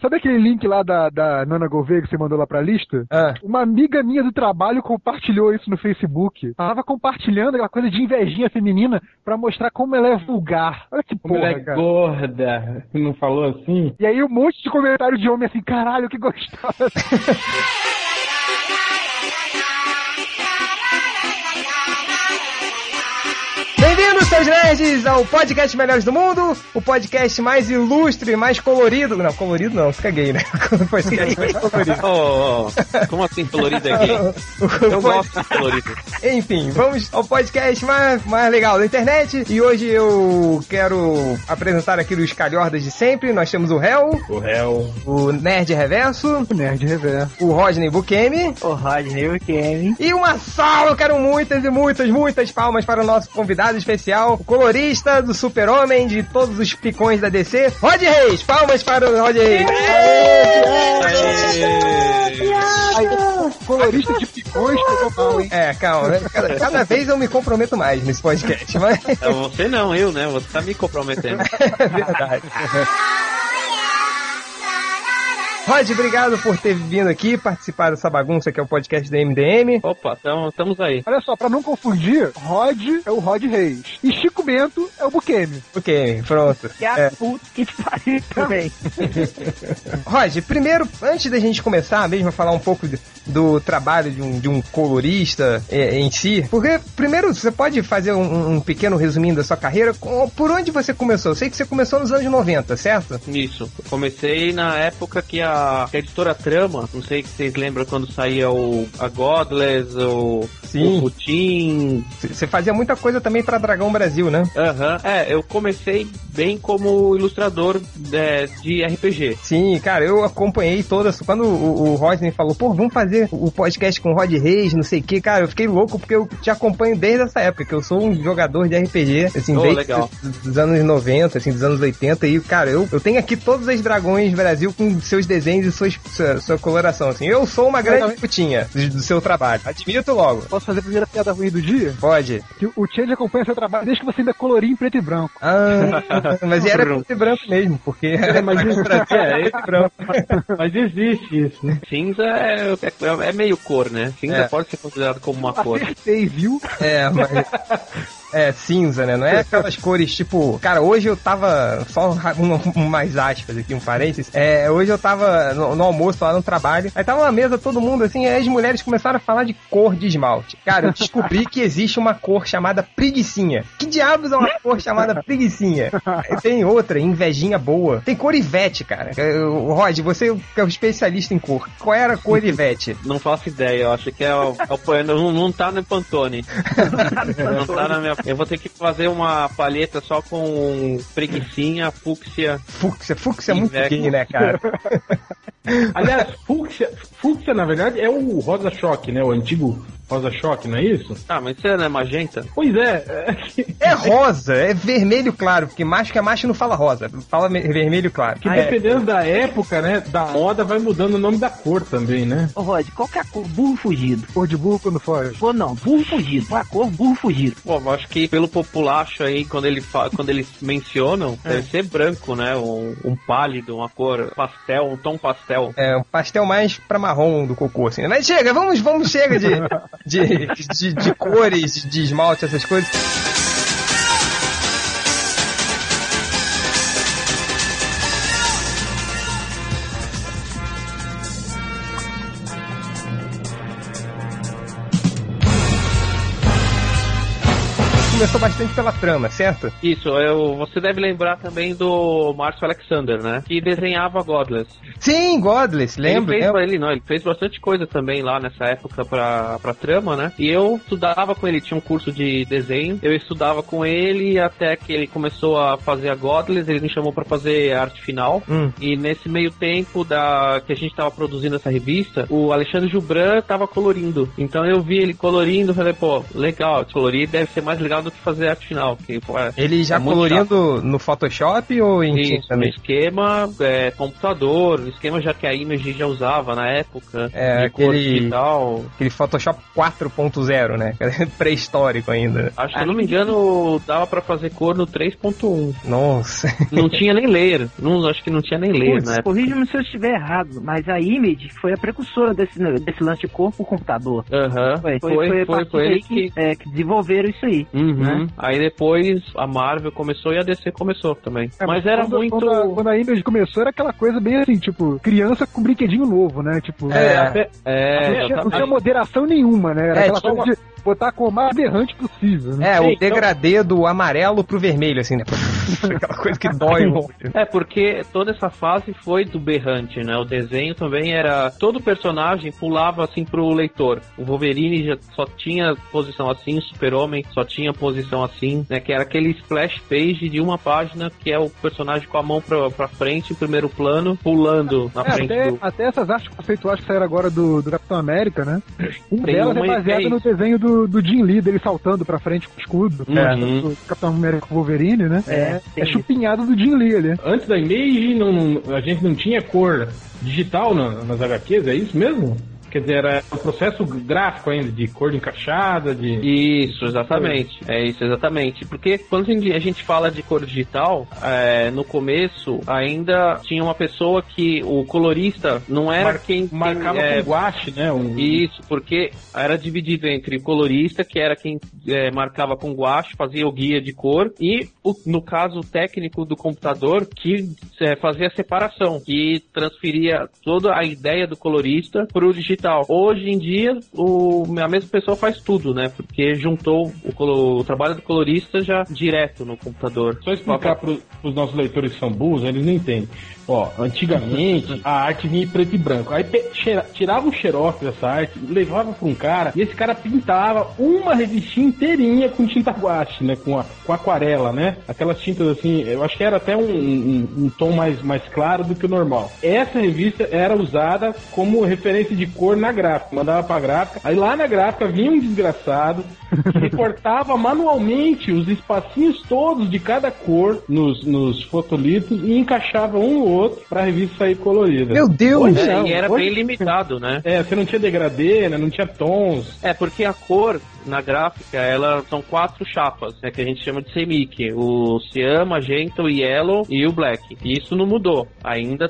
Sabe aquele link lá da, da Nana Gouveia que você mandou lá pra lista? Ah. Uma amiga minha do trabalho compartilhou isso no Facebook. Ela tava compartilhando aquela coisa de invejinha feminina pra mostrar como ela é vulgar. Olha que Como ela porra, é cara. gorda. Não falou assim? E aí um monte de comentário de homem assim, caralho, que gostosa. seus nerds, ao podcast Melhores do Mundo, o podcast mais ilustre, mais colorido. Não, colorido não, fica gay, né? O podcast mais colorido. Oh, oh, como assim colorido aqui? Eu gosto de colorido. Enfim, vamos ao podcast mais, mais legal da internet. E hoje eu quero apresentar aqui os calhordas de sempre. Nós temos o Hel, O réu. o Nerd Reverso, O Nerd Reverso. o Rodney Bukemi O Rodney, Kevin. e uma salva, eu quero muitas e muitas, muitas palmas para o nosso convidado especial, o colorista do super-homem de todos os picões da DC, Rod Reis. Palmas para o Rod Reis. Colorista de picões pegou mal, hein? É, calma. Cada, cada vez eu me comprometo mais nesse podcast, mas É, Você não, eu, né? Você tá me comprometendo. é verdade. Rod, obrigado por ter vindo aqui participar dessa bagunça que é o podcast da MDM. Opa, então estamos aí. Olha só, pra não confundir, Rod é o Rod Reis. E Chico Bento é o Bukemi. Ok, pronto. Que a É. puta que pariu também. Rod, primeiro, antes da gente começar mesmo a falar um pouco de- do trabalho de um, de um colorista é, em si, porque primeiro você pode fazer um, um pequeno resuminho da sua carreira, com- por onde você começou? Eu sei que você começou nos anos 90, certo? Isso. Comecei na época que a, a editora Trama, não sei se vocês lembram quando saía o a Godless, o, Sim. o Putin. Você fazia muita coisa também pra Dragão Brasil, né? Aham. É, eu comecei bem como ilustrador é, de RPG. Sim, cara, eu acompanhei todas. Quando o, o Rodney falou, pô, vamos fazer o podcast com o Rod Reis, não sei o que, cara, eu fiquei louco porque eu te acompanho desde essa época, que eu sou um jogador de RPG, assim, Oh, desde legal. dos, anos 90, assim, dos anos 80, e, cara, eu, eu tenho aqui todos os dragões Brasil com seus desenhos e suas, sua, sua coloração, assim. Eu sou uma grande putinha do, do seu trabalho. Admito logo. Posso fazer a primeira piada ruim do dia? Pode. Que o Change acompanha seu trabalho desde que você ainda coloria em preto e branco. Ah, mas era preto e branco mesmo, porque era mas isso- é, branco. Mas existe isso, né? Cinza é, é, é meio cor, né? Cinza É. pode ser considerado como uma cor. Acertei, viu? É, mas. É, cinza, né? Não é aquelas cores tipo. Cara, hoje eu tava. Só um, um mais aspas aqui, um parênteses. É, hoje eu tava no, no almoço lá no trabalho. Aí tava na mesa todo mundo assim. Aí as mulheres começaram a falar de cor de esmalte. Cara, eu descobri que existe uma cor chamada preguiçinha. Que diabos é uma cor chamada preguicinha? Aí Tem outra, invejinha boa. Tem cor Ivete, cara. O Rod, você que é o especialista em cor. Qual era a cor Ivete? Não faço ideia, eu acho que é o, é o não, não tá no Pantone. não tá na minha. Eu vou ter que fazer uma palheta só com preguiçinha, fúcsia. Fúcsia. Fúcsia é muito gay, né, cara? Aliás, fúcsia, fúcsia, na verdade, é o rosa choque, né? O antigo rosa choque, não é isso? Ah, mas você não é magenta? Pois é. é É rosa, é vermelho claro, porque macho que é macho não fala rosa, fala me- vermelho claro. Que É, dependendo da época, né? Da moda vai mudando o nome da cor também, né? Ô, Rod, qual que é a cor? Burro fugido. Cor de burro quando foge. Ou não, burro fugido. Qual a cor? Burro fugido. Pô, eu acho que pelo populacho aí, quando, ele fa... quando eles mencionam, É. deve ser branco, né? Um, um pálido, uma cor pastel, um tom pastel. é um pastel mais pra marrom do cocô, assim. Mas chega, vamos, vamos, chega de, de, de, de cores, de, esmalte, essas coisas. Começou bastante pela trama, certo? Isso, eu, você deve lembrar também do Márcio Alexander, né? Que desenhava Godless. Sim, Godless, lembro. Ele fez, lembro. ele, não, ele fez bastante coisa também lá nessa época pra, pra trama, né? E eu estudava com ele, tinha um curso de desenho, eu estudava com ele até que ele começou a fazer a Godless, ele me chamou pra fazer a arte final. Hum. E nesse meio tempo da que a gente tava produzindo essa revista, o Alexandre Jubran tava colorindo. Então eu vi ele colorindo, falei, pô, legal, colorir deve ser mais legal do do que fazer arte final. Que, é, Ele já é colorindo no Photoshop ou em Isso, também? esquema é, computador, esquema já que a Image já usava na época, É, de cor aquele- digital. Aquele Photoshop 4.0, né? Pré-histórico ainda. Acho que, se eu não me engano, dava pra fazer cor no 3.1. Nossa. Não tinha nem layer. Não, acho que não tinha nem layer época. corrija-me se eu estiver errado, mas a Image foi a precursora desse, desse lance de cor pro computador. Aham, Foi, foi, foi, foi, a foi, eles que, que... é, que desenvolveram isso aí. Uhum. Né? Aí depois a Marvel começou e a DC começou também. É, mas era quando, muito. Quando a, quando a Image começou, era aquela coisa bem assim, tipo, criança com brinquedinho novo, né? Tipo, É, até- É, não, tinha, não tinha moderação nenhuma, né? Era É, aquela coisa de botar a cor mais aberrante possível, né? É, Sim, o então- degradê do amarelo pro vermelho, assim, né? Aquela coisa que dói. É, porque toda essa fase foi do berrante, né? O desenho também era. Todo personagem pulava assim pro leitor. O Wolverine já só tinha posição assim, o Super-Homem só tinha posição assim, né? Que era aquele splash page de uma página que é o personagem com a mão pra, pra frente, em primeiro plano, pulando na É, frente até, do. até essas artes conceituais que saíram agora do, do Capitão América, né? Um Tem delas é baseado é no desenho do, do Jim Lee, dele saltando pra frente com o escudo. Uhum. Do Capitão América com o Wolverine, né? É, É, é chupinhado do Jim Lee ali. Antes da Image, não, não- a gente não tinha cor digital na- nas HQs, é isso mesmo? Quer dizer, era um processo gráfico ainda, de cor encaixada, de. Isso, exatamente. É isso, exatamente. Porque quando a gente, fala de cor digital, é, no começo ainda tinha uma pessoa que o colorista não era Mar- quem, quem Marcava é, com guache, né? Um, Isso, porque era dividido entre o colorista, que era quem é, marcava com guache, fazia o guia de cor, e o- no caso o técnico do computador, que é, fazia a separação, que transferia toda a ideia do colorista para o digital. Hoje em dia, o, a mesma pessoa faz tudo, né? Porque juntou o, o trabalho do colorista já direto no computador. Só explicar para os nossos leitores que são burros, eles não entendem. Ó, antigamente a arte vinha em preto e branco. Aí cheira- tirava o xerox dessa arte, levava para um cara e esse cara pintava uma revistinha inteirinha com tinta guache, né? Com, a, com aquarela, né? Aquelas tintas assim, eu acho que era até um, um- um tom mais, mais claro do que o normal. Essa revista era usada como referência de cor na gráfica. Mandava pra gráfica. Aí lá na gráfica vinha um desgraçado que recortava manualmente os espacinhos todos de cada cor nos, nos fotolitos e encaixava um no outro pra revista sair colorida. Meu Deus! Hoje É, e era hoje- bem limitado, né? É, você não tinha degradê, né? Não tinha tons. É, porque a cor na gráfica, ela são quatro chapas, né, que a gente chama de semic. O cian, magenta, o yellow e o black. E isso não mudou. Ainda,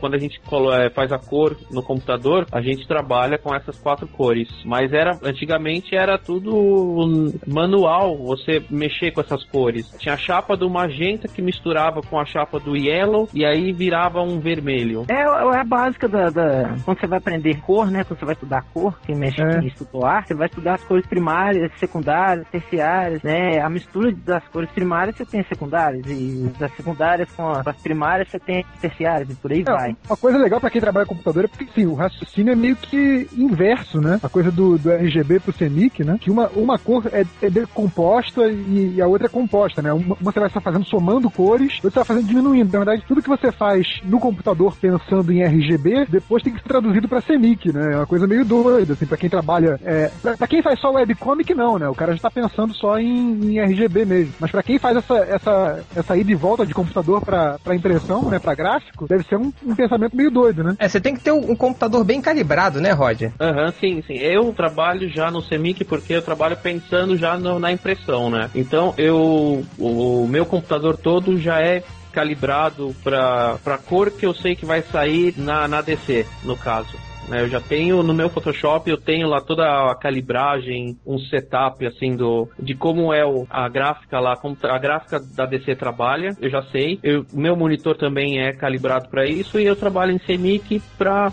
quando a gente é, faz a cor no computador, a gente trabalha com essas quatro cores. Mas era, antigamente era tudo manual, você mexer com essas cores. Tinha a chapa do magenta que misturava com a chapa do yellow e aí virava um vermelho. É, é a básica da, da- Quando você vai aprender cor, né? Quando você vai estudar cor, quem mexe É. em estudou arte, você vai estudar as cores primárias, secundárias, terciárias, né? A mistura das cores primárias você tem as secundárias, e das secundárias com as primárias você tem as terciárias, e por aí É, vai. uma coisa legal pra quem trabalha com computador é porque, sim, o raciocínio é meio que inverso, né? A coisa do, do RGB pro CMYK, né? Que uma, uma cor é, é decomposta e, e a outra é composta, né? Uma, uma você vai estar fazendo somando cores, outra você vai fazendo diminuindo. Na verdade, tudo que você faz no computador pensando em RGB, depois tem que ser traduzido pra CMYK, né? É uma coisa meio doida, assim, pra quem trabalha... É, pra, pra quem faz só webcomic, não, né? O cara já tá pensando só em, em RGB mesmo. Mas pra quem faz essa, essa, essa ida e volta de computador pra, pra impressão, né? Pra gráfico, deve ser um, um pensamento meio doido, né? É, você tem que ter um um computador bem calibrado, né, Roger? Aham, sim, sim. Eu trabalho já no CEMIC porque eu trabalho pensando já no- na impressão, né? Então eu o meu computador todo já é calibrado para para cor que eu sei que vai sair na, na DC, no caso. Né? Eu já tenho no meu Photoshop, eu tenho lá toda a calibragem, um setup assim do de como é o, a gráfica lá, como a gráfica da DC trabalha, eu já sei. O meu monitor também é calibrado para isso e eu trabalho em CMYK para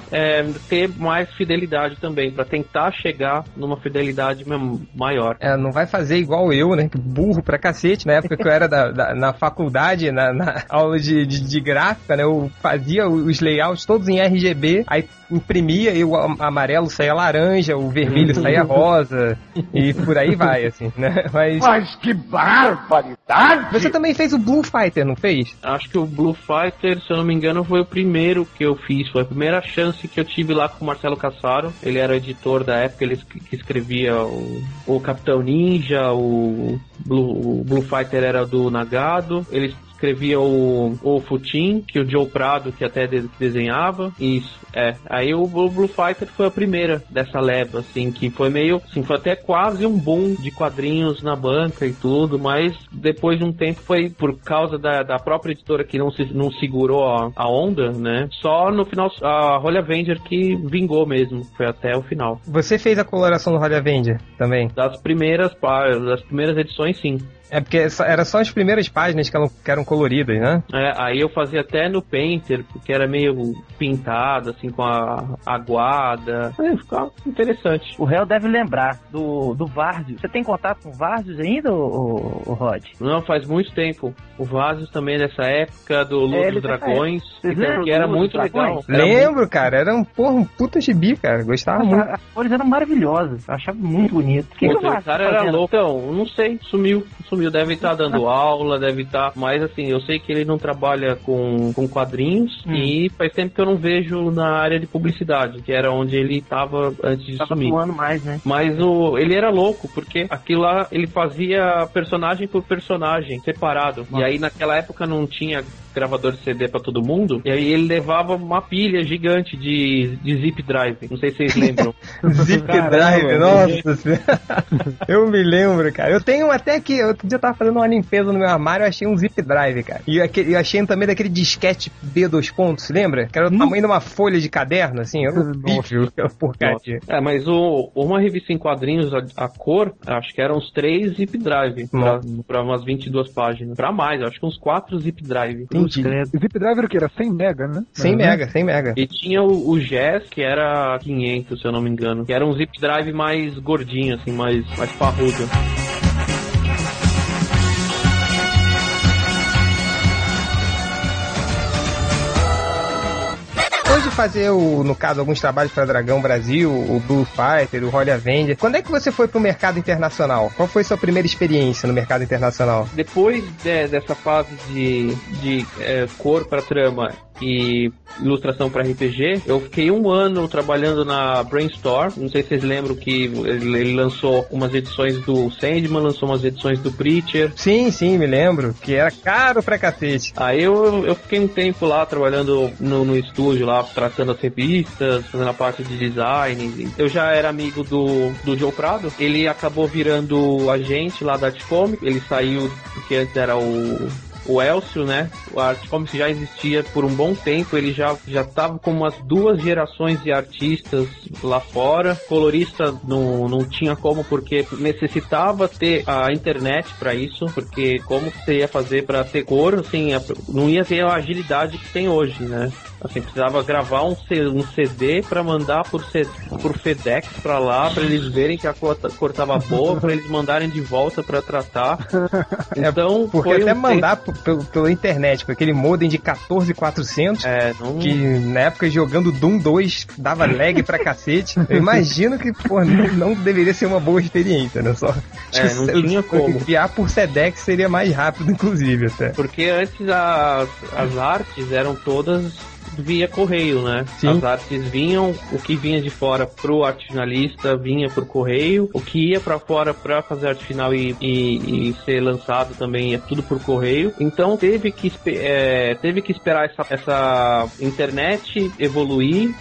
ter mais fidelidade também, para tentar chegar numa fidelidade maior. É, não vai fazer igual eu, né? Burro pra cacete. Na época que eu era da- da- na faculdade, na, na aula de, de, de gráfica, né? Eu fazia os layouts todos em RGB, aí imprimia e o am- amarelo saía laranja, o vermelho saía rosa e por aí vai, assim, né? Mas Mas que barbaridade! você também fez o Blue Fighter, não fez? Acho que o Blue Fighter, se eu não me engano, foi o primeiro que eu fiz. Foi a primeira chance que eu tive lá com o Marcelo Cassaro. Ele era editor da época, ele que escrevia o, o Capitão Ninja, o Blue, o Blue Fighter era do Nagado. Ele escrevia o, o Futin, que o Joe Prado, que até de- desenhava. Isso, é. Aí o Blue Blue Fighter foi a primeira dessa leva, assim, que foi meio, assim, foi até quase um boom de quadrinhos na banca e tudo, mas depois de um tempo foi por causa da, da própria editora que não, se, não segurou a, a onda, né? Só no final, a Holy Avenger que vingou mesmo, foi até o final. Você fez a coloração do Holly Avenger também? Das primeiras, das primeiras edições, sim. É porque era só as primeiras páginas que eram, que eram coloridas, né? É, aí eu fazia até no Painter, porque era meio pintado, assim, com a aguada. É, ficava interessante. O réu deve lembrar do, do Varzios. Você tem contato com o Varzios ainda, o, o, Rod? Não, faz muito tempo. O Vasos também é dessa época, do Luz É, dos Dragões, Vocês lembram que era muito legal. Era muito- Lembro, cara. Era um, porra, um puta gibi, cara. Gostava muito. As, as cores eram maravilhosas. Eu achava muito bonito. O que, que o cara era louco. Então, não sei, sumiu. Sumiu. Deve estar dando aula, deve estar. Mas assim, eu sei que ele não trabalha com, com quadrinhos Hum. e faz tempo que eu não vejo na área de publicidade, que era onde ele estava antes de Tava sumir. atuando mais, né? Mas o, ele era louco, porque aquilo lá ele fazia personagem por personagem, separado. E aí naquela época não tinha gravador de CD pra todo mundo. E aí ele levava uma pilha gigante de, de zip drive. Não sei se vocês lembram. Zip Caramba, Drive, nossa senhora. Eu me lembro, cara. Eu tenho até que. Outro dia eu tava fazendo uma limpeza no meu armário, eu achei um Zip Drive, cara. E aquele, eu achei também daquele disquete B dois pontos, lembra? Que era o tamanho de uma folha de caderno, assim. Era horrível aquela porcaria. É, mas o, uma revista em quadrinhos, a, a cor, acho que eram uns três zip drive. Pra, pra umas 22 páginas. Pra mais, acho que uns quatro zip drive. Entendi. O Zip Drive era o que? Era 100 mega, né? 100 Uhum. mega, 100 mega. E tinha o, o Jazz, que era 500, se eu não me engano. Que era um zip drive mais gordinho, assim, mais, mais parrudo. Fazer, o, no caso, alguns trabalhos para Dragão Brasil, o Blue Fighter, o Holly Avenger, quando é que você foi pro mercado internacional? Qual foi sua primeira experiência no mercado internacional? Depois de- dessa fase de, de é, cor para trama e ilustração para RPG, eu fiquei um ano trabalhando na Brainstorm. Não sei se vocês lembram que ele, ele lançou umas edições do Sandman, lançou umas edições do Preacher. Sim, sim, me lembro, que era caro pra cacete. Aí eu, eu fiquei um tempo lá trabalhando no, no estúdio lá, tratando as revistas, fazendo a parte de design. Eu já era amigo do, do Joe Prado. Ele acabou virando agente lá da Art Comics. Ele saiu porque antes era o o Elcio, né? O Art Comics já existia por um bom tempo, ele já já tava com umas duas gerações de artistas lá fora. Colorista não, não tinha como porque necessitava ter a internet para isso, porque como você ia fazer para ter cor, assim, não ia ter a agilidade que tem hoje, né? Assim, precisava gravar um, um CD para mandar por, C- por FedEx para lá, para eles verem que a cor, ta- cor tava boa, para eles mandarem de volta para tratar. Então, Porque foi até um mandar p- pelo, pela internet, com aquele modem de 14400, É, não... que na época jogando Doom 2 dava lag pra cacete. Eu imagino que, pô, não, não deveria ser uma boa experiência, né? Só. É, não tinha como. Enviar por Sedex seria mais rápido, inclusive, até. Porque antes as, as artes eram todas via correio, né? Sim. As artes vinham, o que vinha de fora pro arte finalista vinha por correio, o que ia pra fora pra fazer arte final e, e, e ser lançado também ia tudo por correio. Então teve que, é, teve que esperar essa, essa internet evoluir,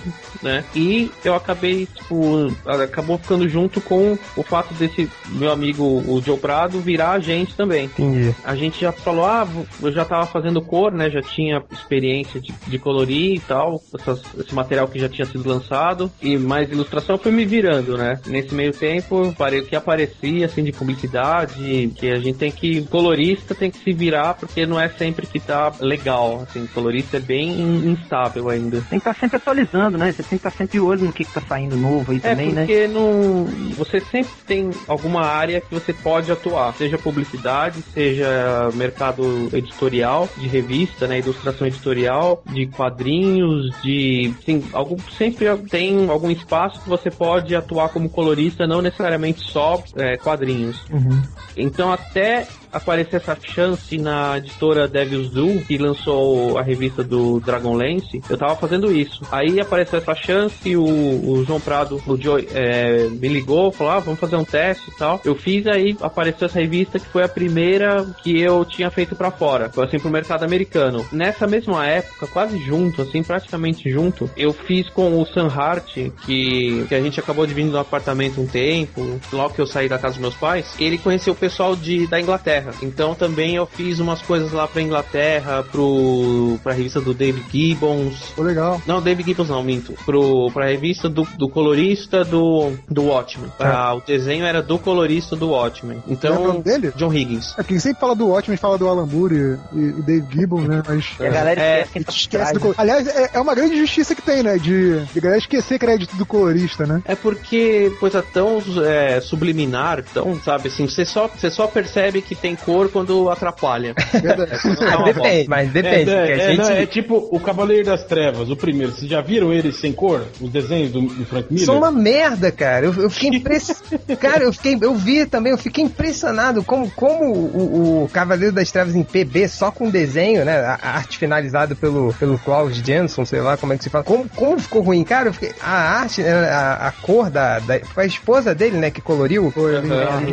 né? E eu acabei, tipo, acabou ficando junto com o fato desse meu amigo, o Joe Prado, virar agente também Entendi. a gente já falou, ah, eu já tava fazendo cor, né? Já tinha experiência de, de colorir e tal, essas- esse material que já tinha sido lançado. E mais ilustração eu fui me virando, né? Nesse meio tempo, parei o que aparecia, assim, de publicidade, que a gente tem que. Colorista tem que se virar, porque não é sempre que tá legal. Assim, colorista é bem in- instável ainda. Tem que estar sempre atualizando, né? Você tem que estar sempre de olho no que, que tá saindo novo aí É também, né? porque não, você sempre tem alguma área que você pode atuar, seja publicidade, seja mercado editorial de revista, né, ilustração editorial, de quadrinhos quadrinhos, de. Sim, algum, sempre tem algum espaço que você pode atuar como colorista, não necessariamente só é, quadrinhos. Então até aparecer essa chance na editora Devil's Do, que lançou a revista do Dragonlance, eu tava fazendo isso. Aí apareceu essa chance, o, o João Prado, o Joey, é, me ligou, falou, ah, vamos fazer um teste e tal. Eu fiz, aí apareceu essa revista que foi a primeira que eu tinha feito pra fora, foi assim pro mercado americano. Nessa mesma época, quase junto, assim, praticamente junto, eu fiz com o Sam Hart, que, que a gente acabou dividindo no apartamento um tempo, logo que eu saí da casa dos meus pais, ele conheceu o pessoal de, da Inglaterra. Então também eu fiz umas coisas lá pra Inglaterra, pro, pra revista do David Gibbons. Pô, legal. Não, David Gibbons não, minto. Pro, pra revista do, do colorista do, do Watchmen. Ah, o desenho era do colorista do Watchmen. Lembra o Então, nome dele? John Higgins. É, quem sempre fala do Watchmen fala do Alan Moore e, e Dave Gibbon, né? Mas. E a galera É, esquece por Esquece do Aliás, é, é uma grande justiça que tem, né? De, de galera esquecer crédito do colorista, né? É porque coisa tão é, subliminar, tão, sabe, assim, você só, você só percebe que tem cor quando atrapalha. Verdade. Dá Ah, depende, mas depende. é, é, não, gente... é tipo o Cavaleiro das Trevas, o primeiro. Vocês já viram ele sem cor? Os desenhos do, do Frank Miller? São uma merda, cara. Eu, eu fiquei impressionado. cara, eu fiquei. Eu vi também, eu fiquei impressionado como, como o, o Cavaleiro das Trevas em PB, só com desenho, né? A arte finalizada pelo, pelo Klaus Jensen, sei lá como é que se fala. Como, como ficou ruim, cara? Eu fiquei, a arte, né, a, a cor da, da. Foi a esposa dele, né, que coloriu. Foi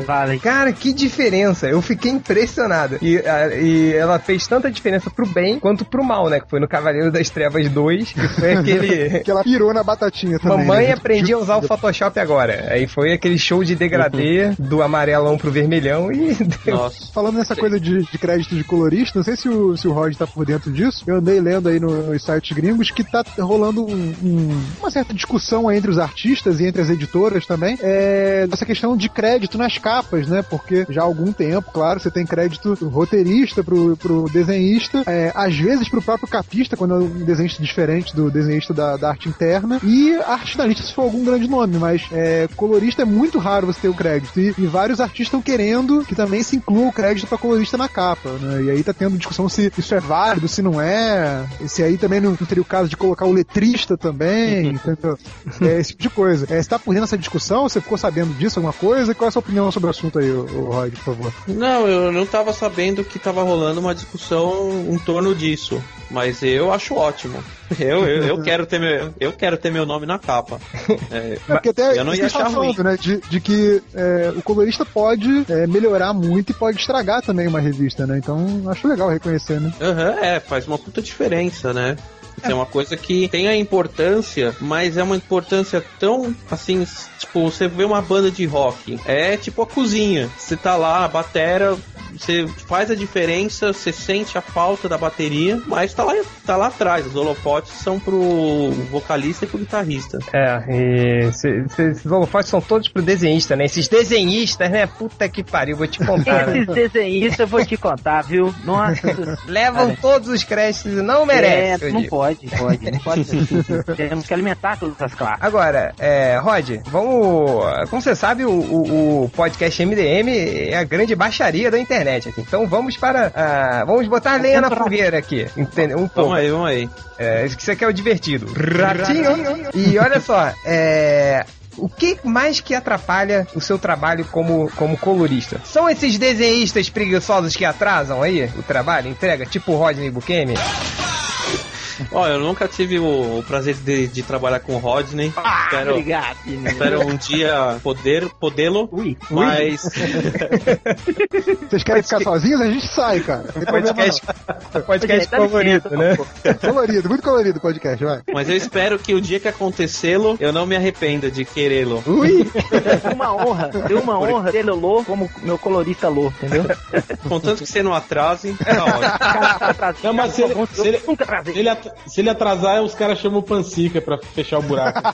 vale. Cara, que diferença! Eu fiquei impressionado. E, a- e ela fez tanta diferença pro bem quanto pro mal, né? Que foi no Cavaleiro das Trevas 2, que foi aquele. Que ela pirou na batatinha também. Mamãe né? aprendi a usar o Photoshop agora. Aí foi aquele show de degradê do amarelão pro vermelhão e deu. Nossa. Falando nessa coisa de, de crédito de colorista, não sei se o, se o Rod tá por dentro disso. Eu andei lendo aí no- nos sites gringos que tá rolando um- um- uma certa discussão aí entre os artistas e entre as editoras também é, dessa questão de crédito nas capas, né? Porque já há algum tempo, claro, você tem crédito do roteirista pro, pro desenhista, é, às vezes pro próprio capista, quando é um desenhista diferente do desenhista da, da arte interna, e arte finalista se for algum grande nome, mas é, colorista é muito raro você ter o crédito. E, e vários artistas estão querendo que também se inclua o crédito pra colorista na capa, né? E aí tá tendo discussão se isso é válido, se não é, se aí também não, não teria o caso de colocar o letrista também, entendeu? É, esse tipo de coisa. É, você tá por dentro dessa discussão? Você ficou sabendo disso, alguma coisa? Qual é a sua opinião sobre o assunto aí, o, o Rod, por favor? Não, eu não tava sabendo que tava rolando uma discussão em torno disso. Mas eu acho ótimo. Eu, eu, eu quero ter meu, eu quero ter meu nome na capa. É, É, porque até eu não ia tava achar ruim. falando, né? De, de que é, o colorista pode é, melhorar muito e pode estragar também uma revista, né? Então acho legal reconhecer, né? Aham, é, faz uma puta diferença, né? É uma coisa que tem a importância, mas é uma importância tão assim, tipo, você vê uma banda de rock, é tipo a cozinha. Você tá lá, a batera, você faz a diferença, você sente a falta da bateria, mas tá lá, tá lá atrás. Os holofotes são pro vocalista e pro guitarrista. É, e se- se- esses holofotes são todos pro desenhista, né? Esses desenhistas, né? Puta que pariu, vou te contar. né? Esses desenhistas eu vou te contar, viu? Nossa, Levam Cara. todos os créditos e não merecem. é, não digo. Pode, pode, não pode ser assim. Temos que alimentar todas as classes. Agora, é, Rod, vamos. Como você sabe, o, o- o podcast MDM é a grande baixaria da internet. aqui. Então vamos para. ah, vamos botar lenha na fogueira aqui. Entendeu? Um pouco. Vamos aí, vamos aí. É, isso que você quer é o divertido. Ratinho. E olha só, é. O que mais que atrapalha o seu trabalho como, como colorista? São esses desenhistas preguiçosos que atrasam aí o trabalho, entrega, tipo o Rodney Bukemi? Ó, eu nunca tive o, o prazer de, de trabalhar com o Rodney. Ah, espero, obrigado, espero um dia poder podê-lo. Ui, Mas Vocês querem ficar sozinhos? A gente sai, cara. Podcast, podcast colorido, né? não. Colorido, muito colorido o podcast, vai. Mas eu espero que o dia que acontecê-lo, eu não me arrependa de querê-lo. Ui! Foi uma honra, foi uma honra ter Lô como meu colorista Lô, entendeu? Contanto que você não atrase, tá ótimo. Tá. Não, mas se ele- se ele- nunca Se ele, se ele atrasar, os caras chamam o Pansica pra fechar o buraco.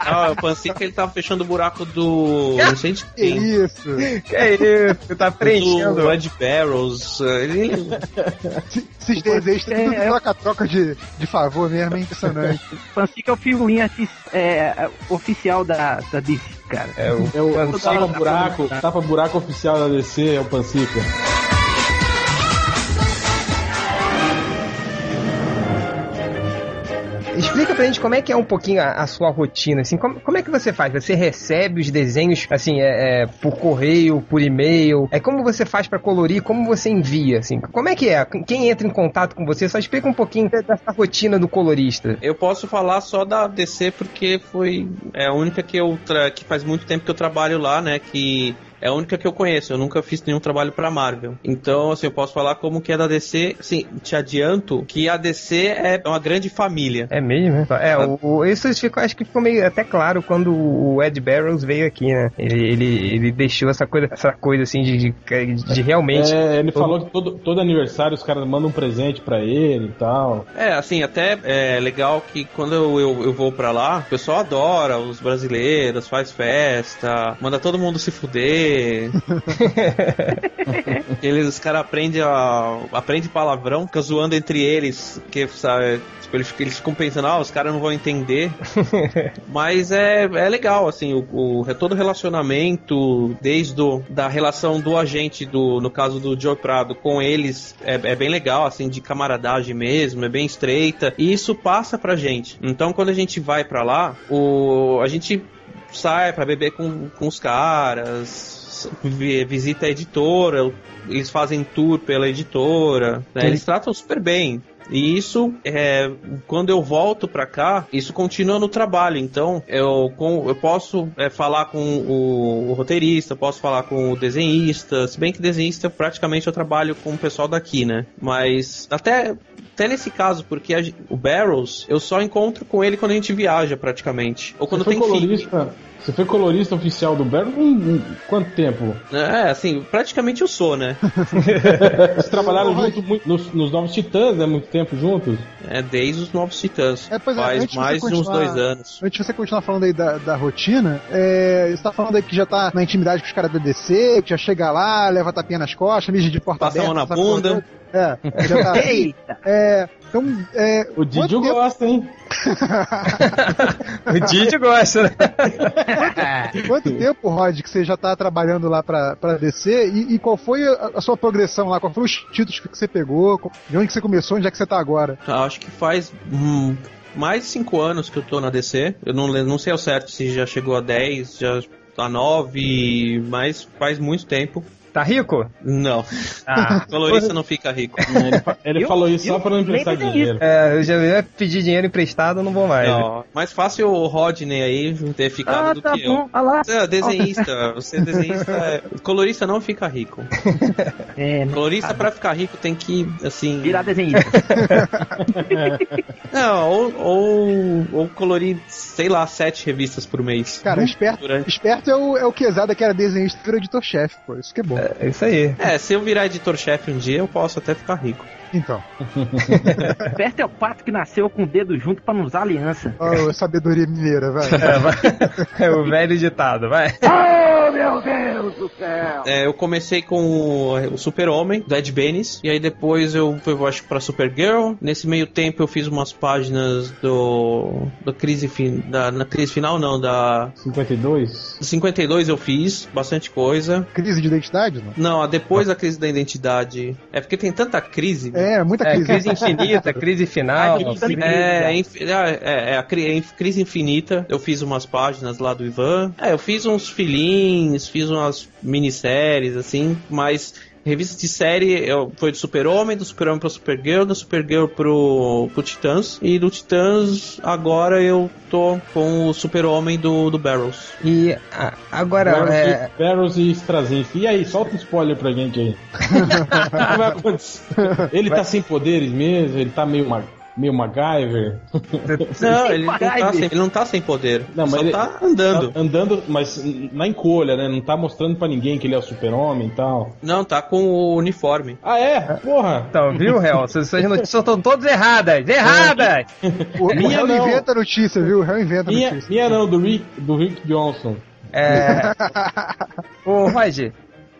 Ah, o Pansica ele tava fechando o buraco do. Não sei de Que quem. isso? Que é isso? Tá Do preenchendo. Ed Barrows. Ele... Esses desenhos tem tudo É, é. troca-troca de, de favor mesmo, é impressionante. Pansica é o figurinha é, oficial da, da DC, cara. É o, É o, o Pansica. tapa buraco, tapa buraco oficial da DC, é o Pansica. Explica pra gente como é que é um pouquinho a, a sua rotina, assim, como, como, é que você faz? Você recebe os desenhos, assim, é, é por correio, por e-mail? É como você faz para colorir, como você envia, assim? Como é que é? Quem entra em contato com você? Só explica um pouquinho dessa rotina do colorista. Eu posso falar só da DC porque foi é a única que eu que faz muito tempo que eu trabalho lá, né, que é a única que eu conheço. Eu nunca fiz nenhum trabalho pra Marvel. Então, assim, eu posso falar como que é da DC. Sim, te adianto que a DC é uma grande família. É mesmo? É, é o, o, isso ficou, acho que ficou meio até claro quando o Ed Barrows veio aqui, né? Ele, ele, ele deixou essa coisa, essa coisa assim de, de, de realmente. É, ele todo... falou que todo, todo aniversário os caras mandam um presente pra ele e tal. É, assim, até é legal que quando eu, eu, eu vou pra lá, o pessoal adora os brasileiros, faz festa, manda todo mundo se fuder eles, os caras aprendem a, aprende palavrão, fica zoando entre eles, que sabe, tipo, eles, eles ficam pensando, ah, os caras não vão entender. Mas é, é legal, assim, o, o, todo relacionamento, desde do, da relação do agente, do, no caso do Joe Prado, com eles, é, é bem legal, assim, de camaradagem mesmo, é bem estreita, e isso passa pra gente. Então, quando a gente vai pra lá, o, a gente sai para beber com, com os caras, visita a editora, eles fazem tour pela editora, né? eles tratam super bem. E isso, é, quando eu volto para cá, isso continua no trabalho. Então, eu, com, eu posso é, falar com o, o, roteirista, posso falar com o desenhista. Se bem que desenhista, praticamente eu trabalho com o pessoal daqui, né? Mas até, até nesse caso, porque a, o Barrels, eu só encontro com ele quando a gente viaja, praticamente. Ou quando Você tem colorista, você foi colorista oficial do Barrel em, quanto tempo? É, assim, praticamente eu sou, né? Vocês trabalharam junto muito, nos, nos, Novos Titãs, né? Muito tempo juntos? É, desde os Novos Titãs. É, pois é, Faz mais de uns dois anos. Antes de você continuar falando aí da, da rotina, é, você tá falando aí que já tá na intimidade com os caras da DC, que já chega lá, leva tapinha nas costas, mija de porta Passa aberta. Passa a mão na bunda. É, já tá. Eita! É, então, é, o Didio tempo... gosta, hein? o Didio gosta, né? Quanto tempo, Rod, que você já tá trabalhando lá pra, pra DC e, e qual foi a, a, sua progressão lá? Qual foram os títulos que você pegou? De onde que você começou? Onde é que você tá agora? Ah, acho que faz hum, mais de 5 anos que eu tô na DC. Eu não, não sei ao certo se já chegou a 10, já a 9, mas faz muito tempo. Tá rico? Não. Ah. Colorista não fica rico. Ele, ele falou isso só pra não emprestar dinheiro. É, eu já ia pedir dinheiro emprestado, não vou mais. Não, mais fácil o Rodney aí ter ficado ah, do tá que bom. eu. Ah lá. Você é desenhista, você é desenhista. É... Colorista não fica rico. É, não Colorista pra ficar rico tem que, assim. Virar desenhista. não, ou, ou, ou colorir, sei lá, sete revistas por mês. Cara, esperto, durante... esperto é o, é o Quesada que era desenhista e virou editor-chefe, pô. Isso que é bom. É isso aí. É, se eu virar editor-chefe um dia, eu posso até ficar rico. Então. Perto é o pato que nasceu com o dedo junto para não usar aliança. Oh, sabedoria mineira, vai. É, vai. é o velho ditado, vai. Oh, meu Deus do céu! É, eu comecei com o, o Super-Homem, do Ed Benes, e aí depois eu fui, eu acho, pra Supergirl. Nesse meio tempo eu fiz umas páginas do. da crise, fin, da, na crise final, não, da. 52? 52 eu fiz, bastante coisa. Crise de identidade, não? Não, depois da crise da identidade. É porque tem tanta crise é, muita crise. É, crise infinita, crise final. é, é, é, é, a crise infinita. Eu fiz umas páginas lá do Ivan. É, eu fiz uns filins, fiz umas minisséries, assim, mas revista de série eu, foi do Super-Homem, do Super-Homem pro Supergirl, do Supergirl pro, pro Titãs. E do Titãs, agora eu tô com o Super-Homem do, do Barrels. E a, agora. Barrels, é... e, Barrels e Straczynski. E aí, solta um spoiler pra gente aí. Ele tá sem poderes mesmo? Ele tá meio meio MacGyver. Não, ele não, tá sem, ele não tá sem poder. Não, mas ele tá andando. Tá andando, mas na encolha, né? Não tá mostrando pra ninguém que ele é o super-homem e tal. Não, tá com o uniforme. Ah, é? Porra! Então, viu, Hel? Essas notícias estão todas erradas! Erradas! O, minha o não. inventa notícia, viu? O Hel inventa minha, notícia. Minha não, do Rick, do Rick Johnson. É. Ô, Roger.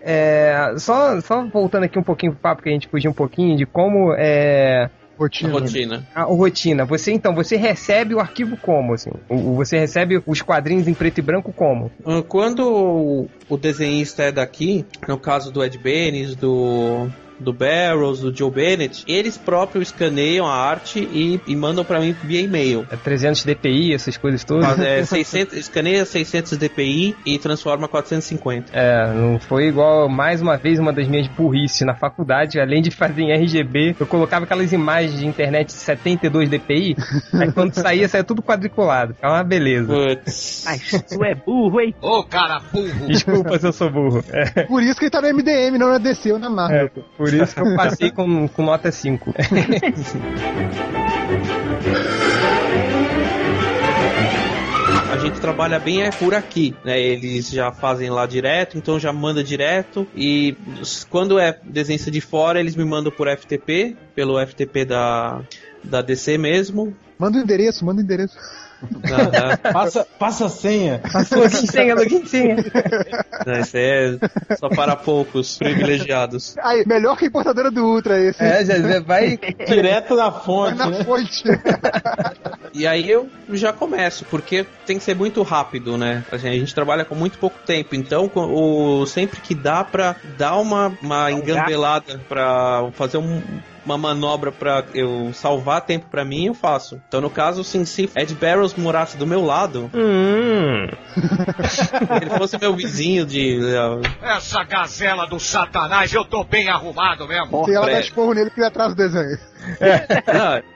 É, só, só voltando aqui um pouquinho pro papo que a gente fugiu um pouquinho de como é, Rotina. rotina. A, a rotina. Você então, você recebe o arquivo como, assim? O, você recebe os quadrinhos em preto e branco como? Ah, quando o, o desenhista é daqui, no caso do Ed Benes, do do Barrows, do Joe Bennett, eles próprios escaneiam a arte e, e mandam pra mim via e-mail. É 300 dpi, essas coisas todas. É, 600, escaneia 600 dpi e transforma 450. É, não foi igual mais uma vez uma das minhas burrice na faculdade, além de fazer em RGB, eu colocava aquelas imagens de internet de 72 dpi, aí quando saía, saía tudo quadriculado. É uma beleza. Putz. Mas tu é burro, hein? Ô, cara burro! Desculpa se eu sou burro. É, Por isso que ele tá no MDM, não na DC ou na Marvel. é, por isso que eu passei com, com nota 5. A gente trabalha bem é por aqui, né? Eles já fazem lá direto, então já manda direto. E quando é desenho de fora, eles me mandam por FTP, pelo FTP da, da DC mesmo. Manda o endereço, manda o endereço. Passa, passa a senha. login senha, login senha. Não, isso é só para poucos privilegiados. Aí, melhor que a importadora do Ultra esse. É, já, já vai. Direto na Vai fonte, na né? fonte. E aí eu já começo, porque tem que ser muito rápido, né? Assim, a gente trabalha com muito pouco tempo, então o, sempre que dá pra dar uma, uma engambelada, pra fazer um- uma manobra pra eu salvar tempo pra mim, eu faço. Então no caso, assim, se Ed Barrows morasse do meu lado, Hum. se ele fosse meu vizinho de... Essa gazela do satanás, eu tô bem arrumado mesmo. Se ela dá esporro nele que ele atrasa o desenho. Não, Foi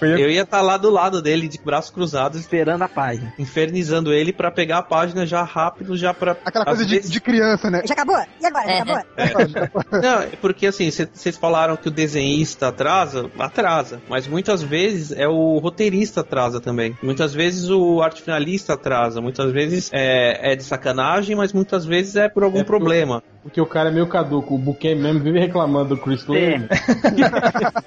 eu- ia estar lá do lado dele, de braços cruzados, Esperando a página. infernizando ele pra pegar a página já rápido, já pra... Aquela coisa de, de criança, né? Já acabou? E agora? Já acabou? Não, é porque assim, vocês falaram que o desenhista atrasa, atrasa. Mas muitas vezes é o roteirista atrasa também. Muitas vezes o arte finalista atrasa. Muitas vezes é, é de sacanagem, mas muitas vezes é por algum É problema. Porque o cara é meio caduco. O Buquem mesmo vive reclamando do Chris Lane.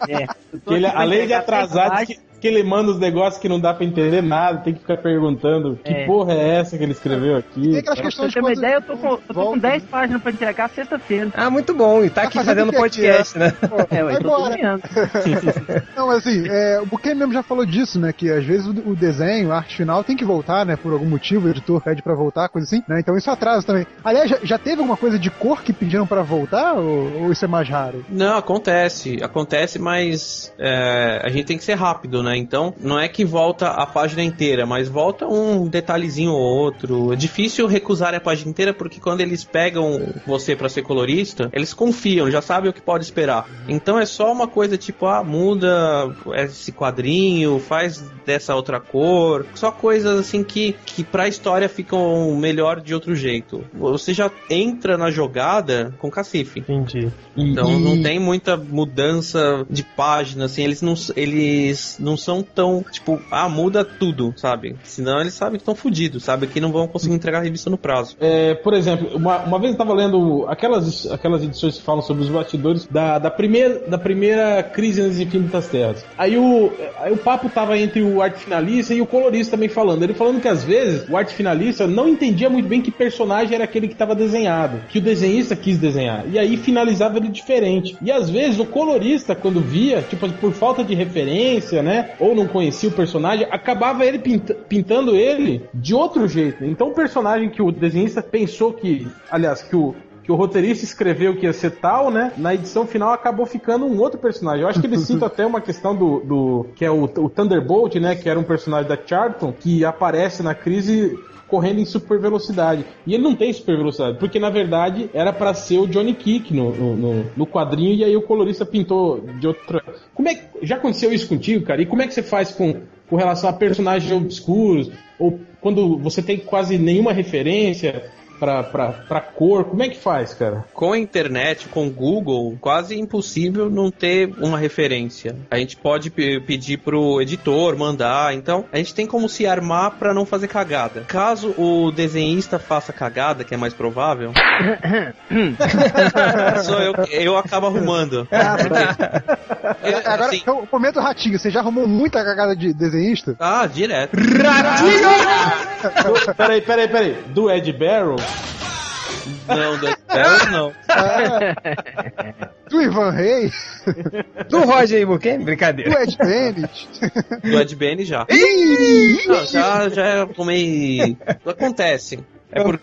É. Que ele, além de atrasar, diz que, que ele manda os negócios que não dá pra entender nada, tem que ficar perguntando que É. porra é essa que ele escreveu aqui. Tem aquelas Pra questões você ter uma ideia, eu tô com, eu tô com volta, 10 páginas pra entregar sexta-feira. Ah, muito bom. E tá Tá aqui fazendo fazendo podcast, né? É, eu tô embora. ganhando. Não, mas assim, é, o Buquet mesmo já falou disso, né? Que às vezes o, o desenho, a arte final tem que voltar, né? Por algum motivo, o editor pede pra voltar, coisa assim, né? Então isso atrasa também. Aliás, já, já teve alguma coisa de cor que pediram pra voltar? Ou, ou isso é mais raro? Não, acontece. Acontece, mas é, a gente tem que ser rápido, né? Então, não é que volta a página inteira, mas volta um detalhezinho ou outro. É difícil recusar a página inteira porque quando eles pegam você pra ser colorista, eles confiam, já sabem o que pode esperar. Então é só uma coisa tipo, ah, muda esse quadrinho, faz dessa outra cor. Só coisas assim que, que pra história ficam melhor de outro jeito. Você já entra na jogada com cacife. Entendi. Então não tem muita mudança de página, assim, eles não, eles não são tão, tipo, ah, muda tudo, sabe? Senão eles sabem que estão fodidos, sabe? Que não vão conseguir entregar a revista no prazo. É, por exemplo, uma, uma vez eu tava lendo aquelas, aquelas edições que falam sobre os bastidores da, da, primeira, da primeira crise nas Infinitas Terras. Aí o, aí o papo tava entre o arte finalista e o colorista também falando. Ele falando que às vezes o arte finalista não entendia muito bem que personagem era aquele que estava desenhado, que o desenhista quis desenhar. E aí finalizava ele diferente. E às vezes o colorista, quando via, tipo, por falta de referência, né? Ou não conhecia o personagem, acabava ele pinta- pintando ele de outro jeito. Então o personagem que o desenhista pensou que, aliás, que o que o roteirista escreveu que ia ser tal, né? Na edição final acabou ficando um outro personagem. Eu acho que ele cita até uma questão do, do que é o, o Thunderbolt, né? Que era um personagem da Charlton que aparece na crise correndo em super velocidade. E ele não tem super velocidade, porque na verdade era pra ser o Johnny Kick no, no, no- no quadrinho e aí o colorista pintou de outra. Como é que já aconteceu isso contigo, cara? E como é que você faz com, com relação a personagens obscuros ou quando você tem quase nenhuma referência pra, pra, pra cor? Como é que faz, cara? Com a internet, com o Google, quase impossível não ter uma referência. A gente pode pe- pedir pro editor mandar, então a gente tem como se armar pra não fazer cagada. Caso o desenhista faça cagada, que é mais provável, sou eu, eu acabo arrumando. Porque, eu, Agora, assim, então, momento ratinho, você já arrumou muita cagada de desenhista? ah, direto. Do- peraí, peraí, peraí. Do Ed Barrow? Não, do Barrows não. Do Ivan Rey? Do Roger? Do Brincadeira. Ed Bennett? Do Ed Bene já. Não, já, já tomei. Acontece. É por...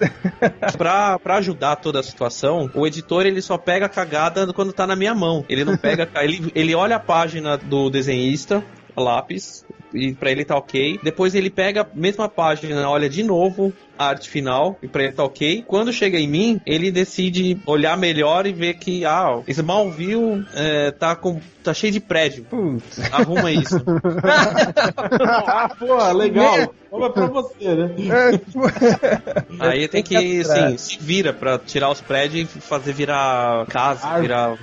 pra, pra ajudar toda a situação, o editor ele só pega a cagada quando tá na minha mão. Ele não pega. ele, ele olha a página do desenhista, lápis, e pra ele tá ok. Depois ele pega a mesma página, olha de novo a arte final e pra ele tá ok. Quando chega em mim, ele decide olhar melhor e ver que, ah, Smallville é, tá, com, tá cheio de prédio. Putz. Arruma isso. ah, pô, legal. Vamos pra você, né? Aí tem que, assim, se vira pra tirar os prédios e fazer virar casa, Ar- virar...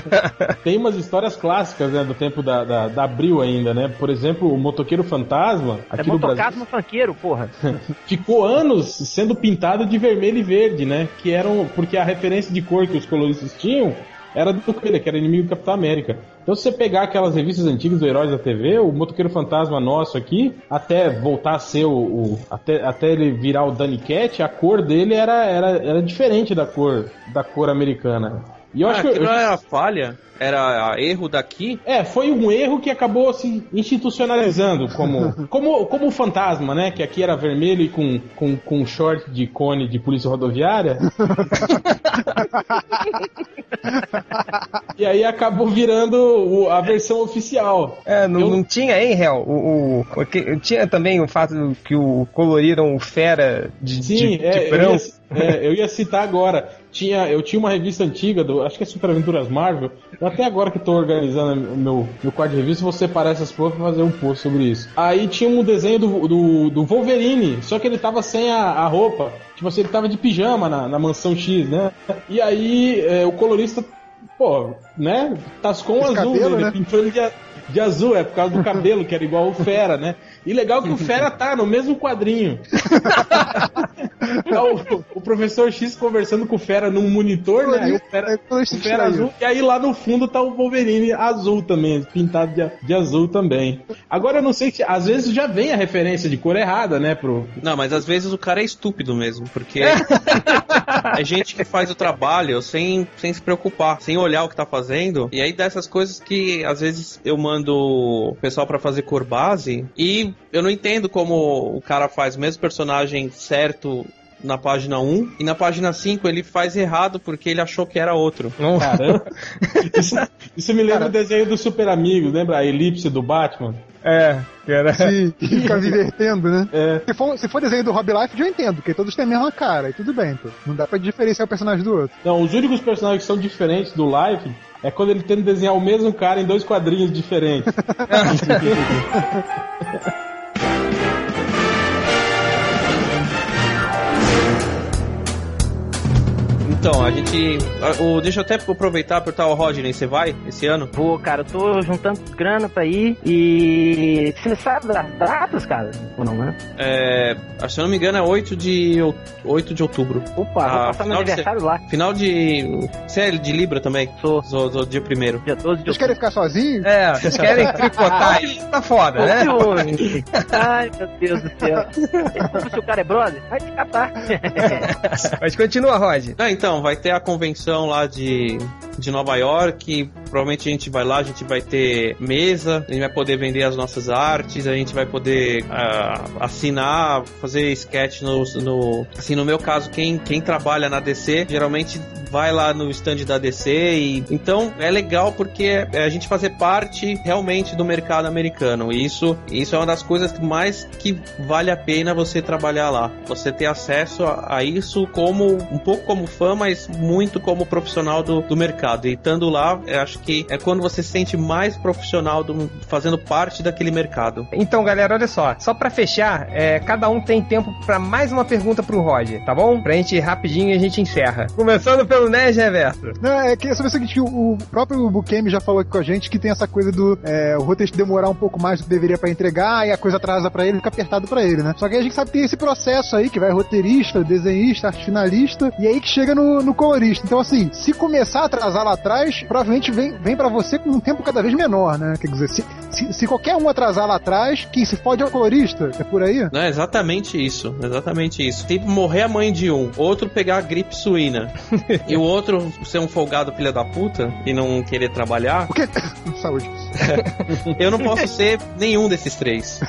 Tem umas histórias clássicas, né, do tempo da, da, da Abril ainda, né? Por exemplo, o Motoqueiro Fantasma, É aqui no Brasil, motocasmo funkeiro, porra. ficou anos sendo pintado de vermelho e verde, né? Que eram, porque a referência de cor que os coloristas tinham era do Coelho, que era inimigo do Capitão América. Então, se você pegar aquelas revistas antigas do Heróis da TV, o Motoqueiro Fantasma nosso aqui, até voltar a ser o. o- até, até ele virar o Danny Cat, a cor dele era, era, era diferente da cor da cor americana. E eu Ah, acho que. aquilo eu- era falha, era erro daqui. é, foi um erro que acabou se institucionalizando como, como, como o fantasma, né? Que aqui era vermelho e com, com, com short de cone de polícia rodoviária. e aí acabou virando o- a versão oficial. É, não, Eu- não tinha, hein, Hel? O, o, o que- tinha também o fato que o coloriram o Fera de, Sim, de, de é, eu, branco. ia, é, eu ia citar agora. Tinha, eu tinha uma revista antiga, do, acho que é Super Aventuras Marvel. Eu até agora que tô organizando meu, meu quadro de revista, separar essas porras pra fazer um post sobre isso. Aí tinha um desenho do, do, do Wolverine, só que ele tava sem a, a roupa. Tipo assim, ele tava de pijama na, na mansão X, né? E aí é, o colorista, pô, né? Tascou um Esse azul, cabelo, ele né? pintou ele de, de azul, é por causa do cabelo, que era igual o Fera, né? E legal que o Fera tá no mesmo quadrinho. Tá o, o professor X conversando com o Fera num monitor, né? Aí o Fera, É, o Fera azul. E aí lá no fundo tá o Wolverine azul também, pintado de, de azul também. Agora eu não sei se às vezes já vem a referência de cor errada, né? Pro... Não, mas às vezes o cara é estúpido mesmo, porque é gente que faz o trabalho sem, sem se preocupar, sem olhar o que tá fazendo. E aí dessas coisas que às vezes eu mando o pessoal pra fazer cor base e eu não entendo como o cara faz o mesmo personagem certo na página 1 e na página 5 ele faz errado porque ele achou que era outro. Caramba. Isso, isso me lembra o desenho do Super Amigos, lembra a elipse do Batman? É, que era. Sim, que fica divertendo, né? É. Se for, se for desenho do Rob Life, eu entendo, porque todos têm a mesma cara, e tudo bem, pô. Não dá pra diferenciar o personagem do outro. Não, os únicos personagens que são diferentes do Life é quando ele tenta desenhar o mesmo cara em dois quadrinhos diferentes. Então, a gente. a- O, deixa eu até aproveitar e perguntar ao Rodney, você vai esse ano? Pô, cara, eu tô juntando grana pra ir e. Você sabe das datas, cara? Ou não, né? É, se eu não me engano, é 8 de, out- 8 de outubro. Opa, Ah, vou passar meu final de aniversário lá. Final de. Você é de Libra também? Sou. Sou, sou dia primeiro. Dia 12 de Vocês querem ficar sozinhos? É, vocês querem tricotar aí? Tá foda, né? Ai, meu Deus do céu. Se o cara é brother? Vai te catar. Mas continua, Rod. Ah, então, vai ter a convenção lá de, de Nova York. Provavelmente a gente vai lá, a gente vai ter mesa, a gente vai poder vender as nossas artes, a gente vai poder ah, assinar, fazer sketch no, no. Assim, no meu caso, quem, quem trabalha na DC geralmente vai lá no stand da DC e. Então é legal porque a gente fazer parte realmente do mercado americano. Isso, isso é uma das coisas que mais que vale a pena você trabalhar lá. Você ter acesso a, a isso como um pouco como fã, mas muito como profissional do, do mercado. E estando lá, eu acho que é quando você se sente mais profissional do, fazendo parte daquele mercado. Então, galera, olha só. Só pra fechar, é, cada um tem tempo pra mais uma pergunta pro Rod, tá bom? Pra gente ir rapidinho e a gente encerra. Começando pelo Nerd Reverso. Não, é que sobre o seguinte, que o, o próprio Bukemi já falou aqui com a gente que tem essa coisa do é, o roteiro demorar um pouco mais do que deveria pra entregar, e a coisa atrasa pra ele, fica apertado pra ele, né? Só que a gente sabe que tem esse processo aí, que vai roteirista, desenhista, arte finalista, e aí que chega no, no colorista. Então, assim, se começar a atrasar lá atrás, provavelmente vem, vem para você com um tempo cada vez menor, né? Quer dizer, se, se, se, qualquer um atrasar lá atrás, quem se fode é o colorista. É por aí? Não, é exatamente isso. Exatamente isso. Tipo, morrer a mãe de um, outro pegar a gripe suína e o outro ser um folgado filho da puta e não querer trabalhar. O quê? Saúde. eu não posso ser nenhum desses três.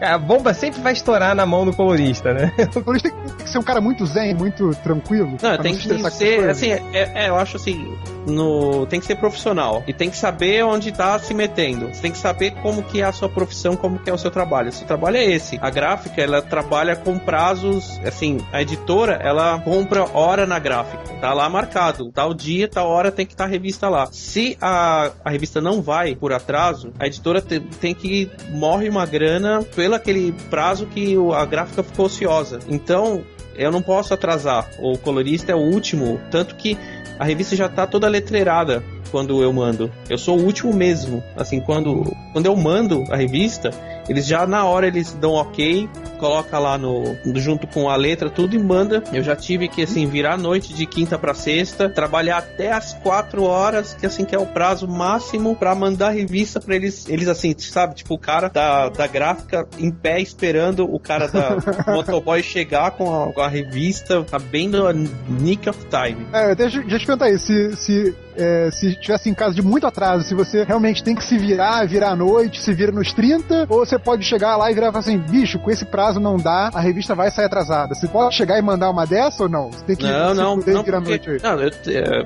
A bomba sempre vai estourar na mão do colorista, né? O colorista tem que ser um cara muito zen, muito tranquilo. Não, tem que ser, assim, é, é, eu acho assim, no, tem que ser profissional e tem que saber onde tá se metendo. Você tem que saber como que é a sua profissão, como que é o seu trabalho. O seu trabalho é esse. A gráfica, ela trabalha com prazos, assim, a editora, ela compra hora na gráfica. Tá lá marcado, tal dia, tal hora tem que estar tá a revista lá. Se a, a revista não vai por atraso, a editora te, tem que morre uma grana pelo aquele prazo que a gráfica ficou ociosa. Então, eu não posso atrasar. O colorista é o último, tanto que a revista já tá toda letreirada quando eu mando. Eu sou o último mesmo. Assim, quando, quando eu mando a revista, eles já na hora eles dão ok, coloca lá no junto com a letra tudo e manda. Eu já tive que assim virar a noite de quinta para sexta, trabalhar até as quatro horas, que assim que é o prazo máximo para mandar a revista para eles, eles assim, sabe, tipo o cara da, da gráfica em pé esperando o cara da motoboy chegar com a, com a revista, tá bem no nick of time. É, deixa, deixa eu te perguntar aí, se, se é, se tivesse em caso de muito atraso, se você realmente tem que se virar, virar à noite, se vira nos 30, ou você pode chegar lá e virar e falar assim, bicho, com esse prazo não dá, a revista vai sair atrasada. Você pode chegar e mandar uma dessa ou não? Você tem que não, não, não, virar porque, noite aí. Não, eu,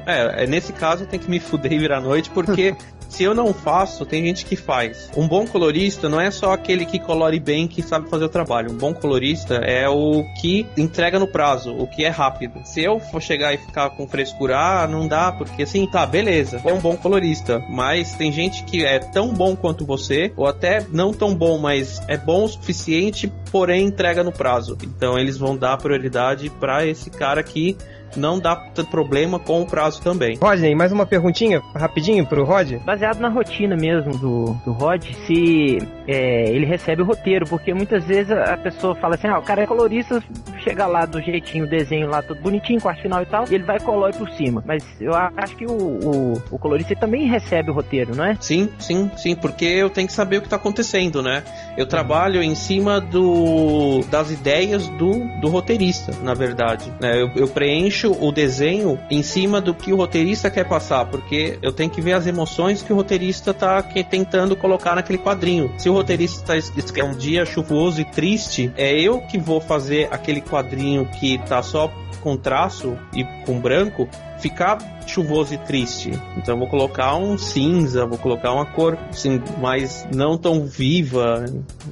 é, é, nesse caso eu tenho que me fuder e virar noite, porque se eu não faço, tem gente que faz. Um bom colorista não é só aquele que colore bem, que sabe fazer o trabalho. Um bom colorista é o que entrega no prazo, o que é rápido. Se eu for chegar e ficar com frescura, ah, não dá, porque assim, tá, beleza, é um bom colorista. Mas tem gente que é tão bom quanto você, ou até não tão bom, mas é bom o suficiente, porém entrega no prazo. Então eles vão dar prioridade para esse cara que não dá tanto problema com o prazo também. Rodney, mais uma perguntinha rapidinho pro Rod? Baseado na rotina mesmo do, do Rod, se é, ele recebe o roteiro, porque muitas vezes a pessoa fala assim, ah, o cara é colorista, chega lá do jeitinho, o desenho lá tudo bonitinho, com arte final e tal, e ele vai e colore por cima. Mas eu acho que o, o, o colorista também recebe o roteiro, não é? Sim, sim, sim, porque eu tenho que saber o que está acontecendo, né? Eu trabalho em cima do, das ideias do, do roteirista, na verdade. Né? Eu, eu preencho o desenho em cima do que o roteirista quer passar, porque eu tenho que ver as emoções que o roteirista tá tentando colocar naquele quadrinho. Se o roteirista está é um dia chuvoso e triste, é eu que vou fazer aquele quadrinho que tá só com traço e com branco ficar chuvoso e triste. Então vou colocar um cinza, vou colocar uma cor assim, mais não tão viva,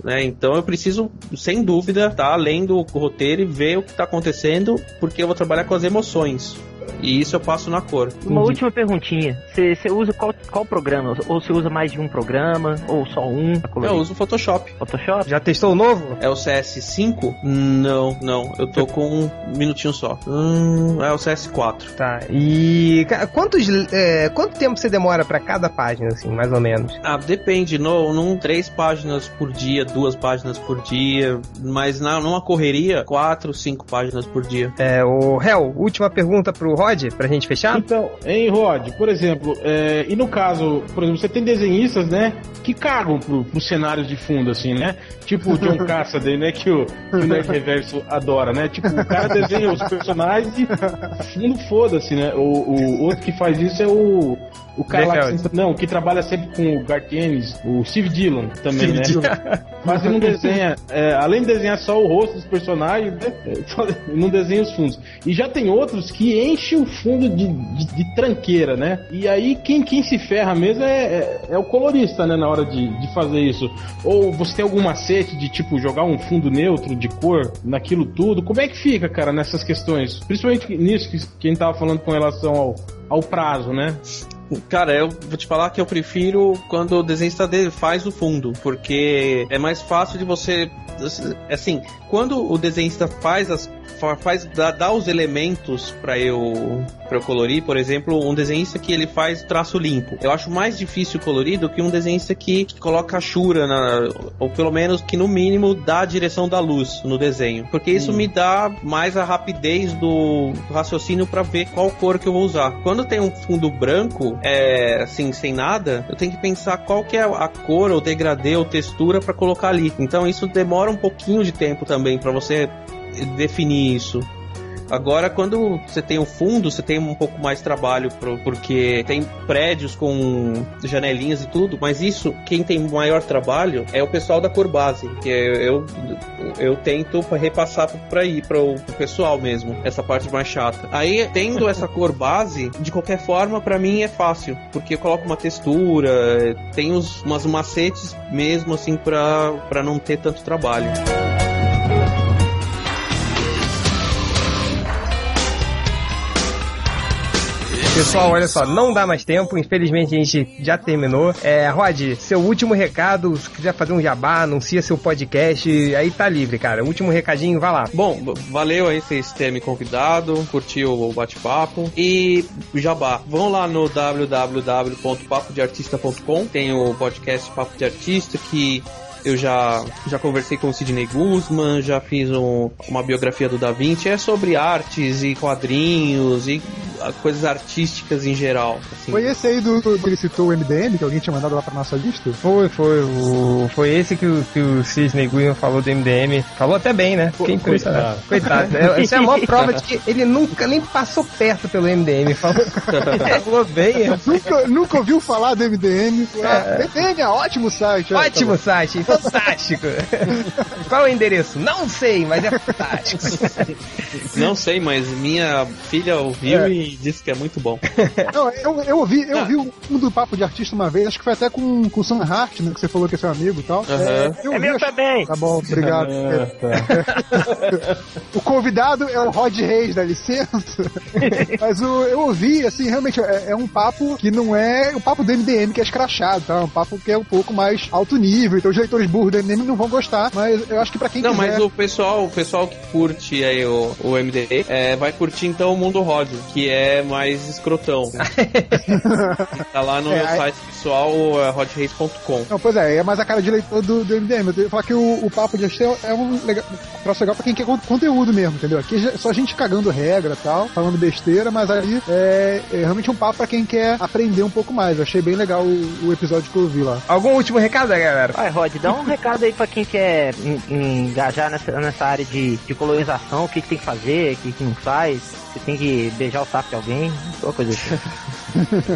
né? Então eu preciso, sem dúvida, tá além do roteiro e ver o que está acontecendo, porque eu vou trabalhar com as emoções. E isso eu passo na cor. Uma última perguntinha. Você usa qual, qual programa? Ou você usa mais de um programa? Ou só um? Eu uso Photoshop. Photoshop? Já testou o novo? É o CS5? Não, não. Eu tô com um minutinho só. Hum, é o CS4. Tá. E quantos, é, quanto tempo você demora para cada página, assim, mais ou menos? Ah, depende. No, num três páginas por dia, duas páginas por dia. Mas na, numa correria, quatro, cinco páginas por dia. É, o Hel, última pergunta pro Rod, pra gente fechar? Então, em Rod, por exemplo, é, e no caso, por exemplo, você tem desenhistas, né, que cagam pro, pro cenários de fundo, assim, né? Tipo o John Cassaday, né, que o, que o Nerd Reverso adora, né? Tipo, o cara desenha os personagens e fundo foda-se, né? O, o outro que faz isso é o o cara lá que, não, que trabalha sempre com o Gartienes, o Steve Dillon também, Steve né? Dillon. Mas ele não desenha, é, além de desenhar só o rosto dos personagens, né? não desenha os fundos. E já tem outros que enchem o fundo de, de, de tranqueira, né? E aí quem, quem se ferra mesmo é, é, é, o colorista, né? Na hora de, de fazer isso. Ou você tem algum macete de tipo jogar um fundo neutro de cor naquilo tudo? Como é que fica, cara, nessas questões? Principalmente nisso que, que a gente tava falando com relação ao, ao prazo, né? Cara, eu vou te falar que eu prefiro quando o desenhista dele faz o fundo, porque é mais fácil de você. Assim, quando o desenhista faz as fa- faz dá, dá os elementos pra eu para eu colorir, por exemplo, um desenhista que ele faz traço limpo. Eu acho mais difícil colorir do que um desenhista que coloca achura na, ou pelo menos que no mínimo dá a direção da luz no desenho, porque isso me dá mais a rapidez do raciocínio pra ver qual cor que eu vou usar. Quando tem um fundo branco, é assim sem nada, eu tenho que pensar qual que é a cor ou degradê ou textura pra colocar ali. Então isso demora um pouquinho de tempo também pra você definir isso. Agora, quando você tem o fundo, você tem um pouco mais trabalho, pro- porque tem prédios com janelinhas e tudo, mas isso, quem tem maior trabalho é o pessoal da cor base, que eu, eu tento repassar para aí, para o pessoal mesmo, essa parte mais chata. Aí, tendo essa cor base, de qualquer forma, para mim é fácil, porque eu coloco uma textura, tem uns, umas macetes mesmo, assim, para não ter tanto trabalho. Pessoal, olha só, não dá mais tempo, infelizmente a gente já terminou. É, Rod, seu último recado, se quiser fazer um jabá, anuncia seu podcast, aí tá livre, cara. Último recadinho, vai lá. Bom, valeu aí vocês terem me convidado, curtiu o bate-papo. E Jabá, vão lá no www.papodeartista.com, tem o podcast Papo de Artista que eu já, já conversei com o Sidney Guzman, já fiz um- uma biografia do Da Vinci, é sobre artes e quadrinhos e ah, coisas artísticas em geral. assim. Foi esse aí do, do que ele citou o MDM, que alguém tinha mandado lá pra nossa lista? Foi, foi. O, foi esse que o, que o Cisne Guion falou do MDM. Falou até bem, né? Fiquei impressionado. Coitado. É, Essa é a maior prova de que ele nunca nem passou perto pelo MDM. Falou, falou bem. é. nunca, nunca ouviu falar do MDM. Ah, MDM é ótimo site. Ótimo site, fantástico. Qual é o endereço? Não sei, mas é fantástico. Não sei, mas minha filha ouviu É. e disse que é muito bom. Não, eu, eu ouvi, eu ouvi um do Papo de Artista uma vez, acho que foi até com, com o Sam Hart, né, que você falou que é seu amigo e tal. Eu É ouvi, meu acho- também. Tá bom, obrigado. Ah, tá. O convidado é o Rod Reis, dá licença. Mas o, eu ouvi, assim, realmente é, é um papo que não é o papo do MDM que é escrachado, tá? É um papo que é um pouco mais alto nível. Então os leitores burros do MDM não vão gostar, mas eu acho que pra quem Não, quiser... mas o pessoal, o pessoal que curte aí o, o MD é, vai curtir então o Mundo Rod, que é mais escrotão. tá lá no É, meu aí- site pessoal, é rodreis.com. Não, pois é, é mais a cara de leitor do, do MDM. Eu tenho que falar que o, o papo de Artista é um legal, um troço legal pra quem quer con- conteúdo mesmo, entendeu? Aqui é só gente cagando regra e tal, falando besteira, mas ali é, é realmente um papo pra quem quer aprender um pouco mais. Eu achei bem legal o, o episódio que eu vi lá. Algum último recado, galera? Vai, Rod, dá um recado aí pra quem quer en- engajar nessa, nessa área de, de colonização, o que, que tem que fazer, o que, que não faz, se tem que beijar o saco de alguém, alguma coisa assim.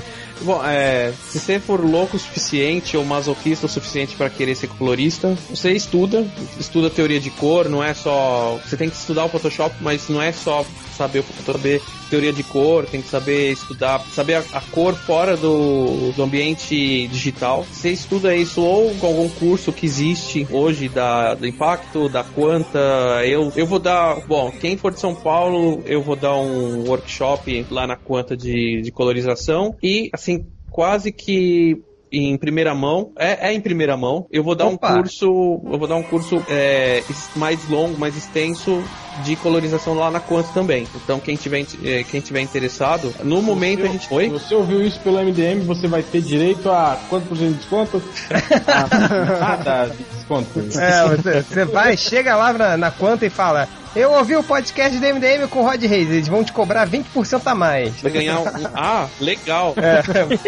Bom, é, se você for louco o suficiente ou masoquista o suficiente para querer ser colorista, você estuda, estuda teoria de cor, não é só. Você tem que estudar o Photoshop, mas não é só saber o Photoshop, teoria de cor, tem que saber estudar, saber a, a cor fora do, do ambiente digital. Você estuda isso ou com algum curso que existe hoje da, do impacto, da Quanta. Eu, eu vou dar. Bom, quem for de São Paulo, eu vou dar um workshop lá na Quanta de, de colorização. E, assim, quase que em primeira mão, é, é em primeira mão. Eu vou dar Opa. um curso, eu vou dar um curso é, mais longo, mais extenso de colorização lá na Quanta também. Então quem tiver, eh, quem tiver interessado, no momento a gente, Se oi. você ouviu isso pelo MDM, você vai ter direito a quanto por cento de desconto? Ah, Nada de desconto. É, você, você vai, chega lá na, na Quanta e fala: Eu ouvi o podcast do MDM com o Rod Reis, eles vão te cobrar 20% a mais. Vai ganhar um. Ah, legal! É,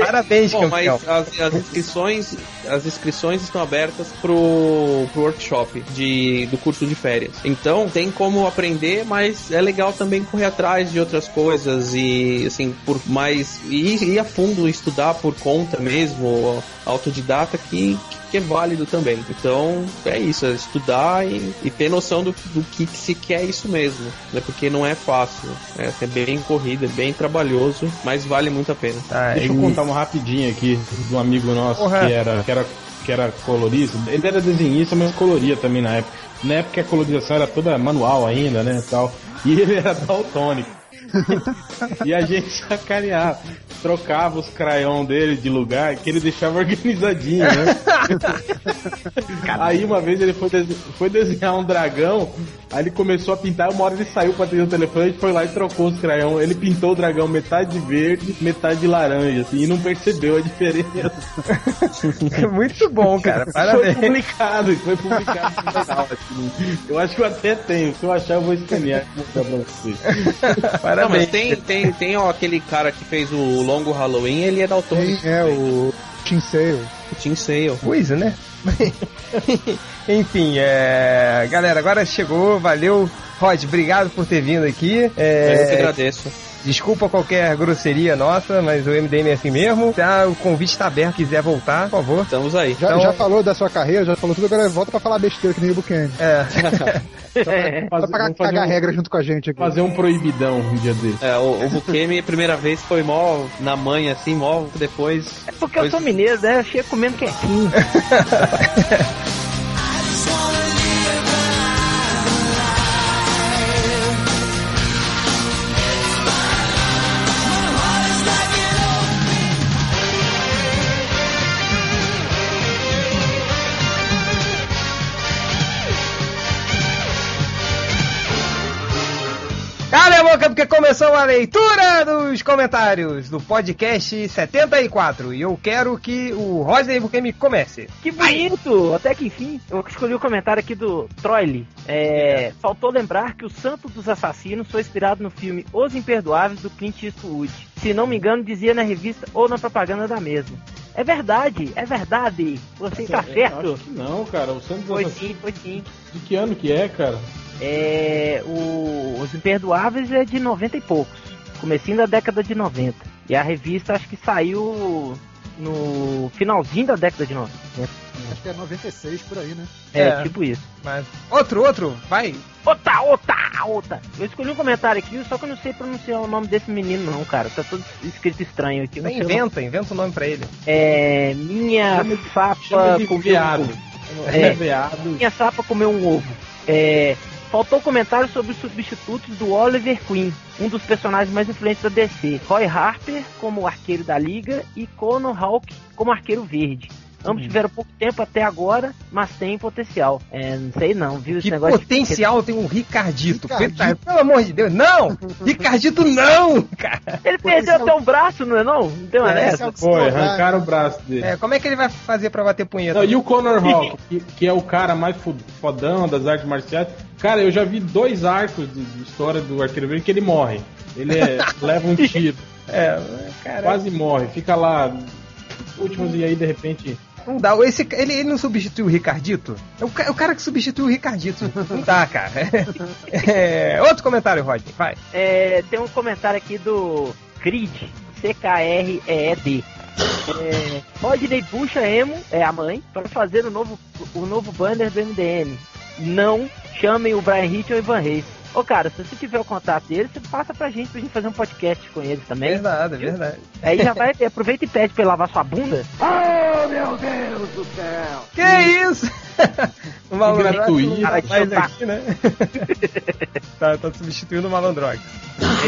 parabéns, Bom, mas campeão. as, as inscrições as inscrições estão abertas pro, pro workshop de, do curso de férias. Então tem como aprender, mas é legal também correr atrás de outras coisas e assim por mais e ir a fundo estudar por conta mesmo, autodidata que que é válido também. Então é isso, é estudar e, e ter noção do, do que, que se quer isso mesmo, né? Porque não é fácil, é, é bem corrida, é bem trabalhoso, mas vale muito a pena. Ah, Deixa eu contar uma rapidinho aqui de um amigo nosso que era, que era que era colorista. Ele era desenhista, mas coloria também na época. Na época a colorização era toda manual ainda, né, tal. E ele era daltônico. e a gente sacaneava. Trocava os crayons dele de lugar que ele deixava organizadinho, né? aí uma vez ele foi, dese- foi desenhar um dragão, aí ele começou a pintar, uma hora ele saiu pra atender o telefone, a gente foi lá e trocou os crayons. Ele pintou o dragão metade de verde, metade de laranja, assim, e não percebeu a diferença. Muito bom, cara. Foi Parabéns. publicado, foi publicado no jornal, assim. Eu acho que eu até tenho, se eu achar eu vou escanear e mostrar pra vocês. Não, mas Parabéns. tem, tem, tem ó, aquele cara que fez o longo Halloween, ele é daltônico. Tem, é, o Tim Sale. Tim Sale. coisa, né? Enfim, é... galera, agora chegou, valeu. Rod, obrigado por ter vindo aqui. Eu que É... agradeço. Desculpa qualquer grosseria nossa, mas o MDM é assim mesmo. Tá, o convite está aberto, quiser voltar, por favor. Estamos aí. Já, Então- já falou da sua carreira, já falou tudo, agora volta pra falar besteira que nem o Buchanan. É, Só pra vamos fazer cagar um- regra junto com a gente aqui. Fazer um proibidão um dia desse. É, o, o Bukemi, a primeira vez foi mó na manha, assim, mó depois. É porque eu sou mineiro, né? Eu chego comendo quietinho. a leitura dos comentários do podcast 74. E eu quero que o Rodney Bukemi comece. Que bonito! Até que enfim, eu escolhi o comentário aqui do Troile. É, faltou lembrar que o Santo dos Assassinos foi inspirado no filme Os Imperdoáveis do Clint Eastwood. Se não me engano, dizia na revista ou na propaganda da mesma. É verdade, é verdade. Você está certo. Acho que não, cara. O Santos Foi Assassino- sim, foi sim. De que ano que é, cara? É, o, Os Imperdoáveis é de 90 e poucos. Comecinho da década de 90. E a revista acho que saiu no finalzinho da década de 90. Acho que é 96 por aí, né? É, É. tipo isso. Mas outro, outro, vai. Ota, ota, ota. Eu escolhi um comentário aqui, só que eu não sei pronunciar o nome desse menino não, cara. Tá todo escrito estranho aqui. Não. Inventa, inventa o nome pra ele. É, minha Chama sapa Chama comeu veado. um ovo. É, É. veado. Minha sapa comeu um ovo. É, faltou comentário sobre os substitutos do Oliver Queen, um dos personagens mais influentes da DC. Roy Harper como arqueiro da liga e Conor Hawke como arqueiro verde. Ambos tiveram pouco tempo até agora, mas têm potencial. É, não sei não, viu? Esse Que negócio de- potencial tem um Ricardito. Ricardito. Pelo amor de Deus, não! Ricardito não, cara. Ele perdeu até um braço, não é não? Não tem uma É? Esse é o Foi, arrancaram o braço dele. É, como é que ele vai fazer pra bater punheta? Não, e o Conor Hawk, que, que é o cara mais fo- fodão das artes marciais. Cara, eu já vi dois arcos de, de história do Arqueiro Verde que ele morre. Ele é- leva um tiro, É, cara, quase morre. Fica lá, últimos e aí de repente. Não dá. Esse, ele, ele não substituiu o Ricardito? É o, é o cara que substituiu o Ricardito. Não dá, cara. É, outro comentário, Rodney, vai. É, tem um comentário aqui do Creed, C-K-R-E-E-D. É, Rodney puxa Emo, é a mãe, para fazer o novo, o novo banner do MDM. Não chamem o Brian Hitch ou o Ivan Reis. Ô cara, se você tiver o contato dele, você passa pra gente pra gente fazer um podcast com eles também. Verdade, é verdade. Aí já vai, aproveita e pede pra ele lavar sua bunda. Oh, meu Deus do céu! Que isso? o Malandrox tá Cara, mais aqui, né? tá, tá substituindo o Malandrox.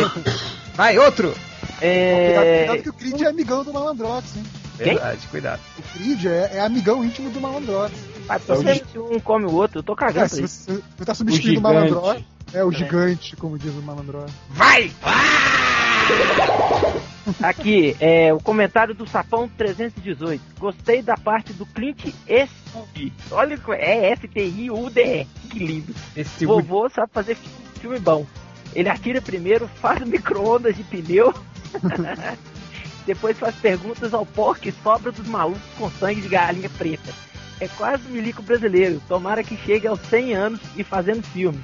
Vai, outro! Cuidado, É, cuidado que o Creed é amigão do Malandrox, hein? Quem? Verdade, cuidado. O Creed é, é amigão íntimo do Malandrox. ah, É o se um come o outro, eu tô É, cagando se pra isso. você, você tá substituindo o, gigante. Malandrox, é o gigante, como diz o Malandrox. Vai! Aqui, é o comentário do Sapão 318. Gostei da parte do Clint Eastwood. Olha, é S-T-I-U-D-E. Que lindo. Esse Vovô sabe fazer fi- filme bom. Ele atira primeiro, faz micro-ondas de pneu. Depois faz perguntas ao pó que sobra dos malucos com sangue de galinha preta. É quase um milico brasileiro. Tomara que chegue aos 100 anos e fazendo filme.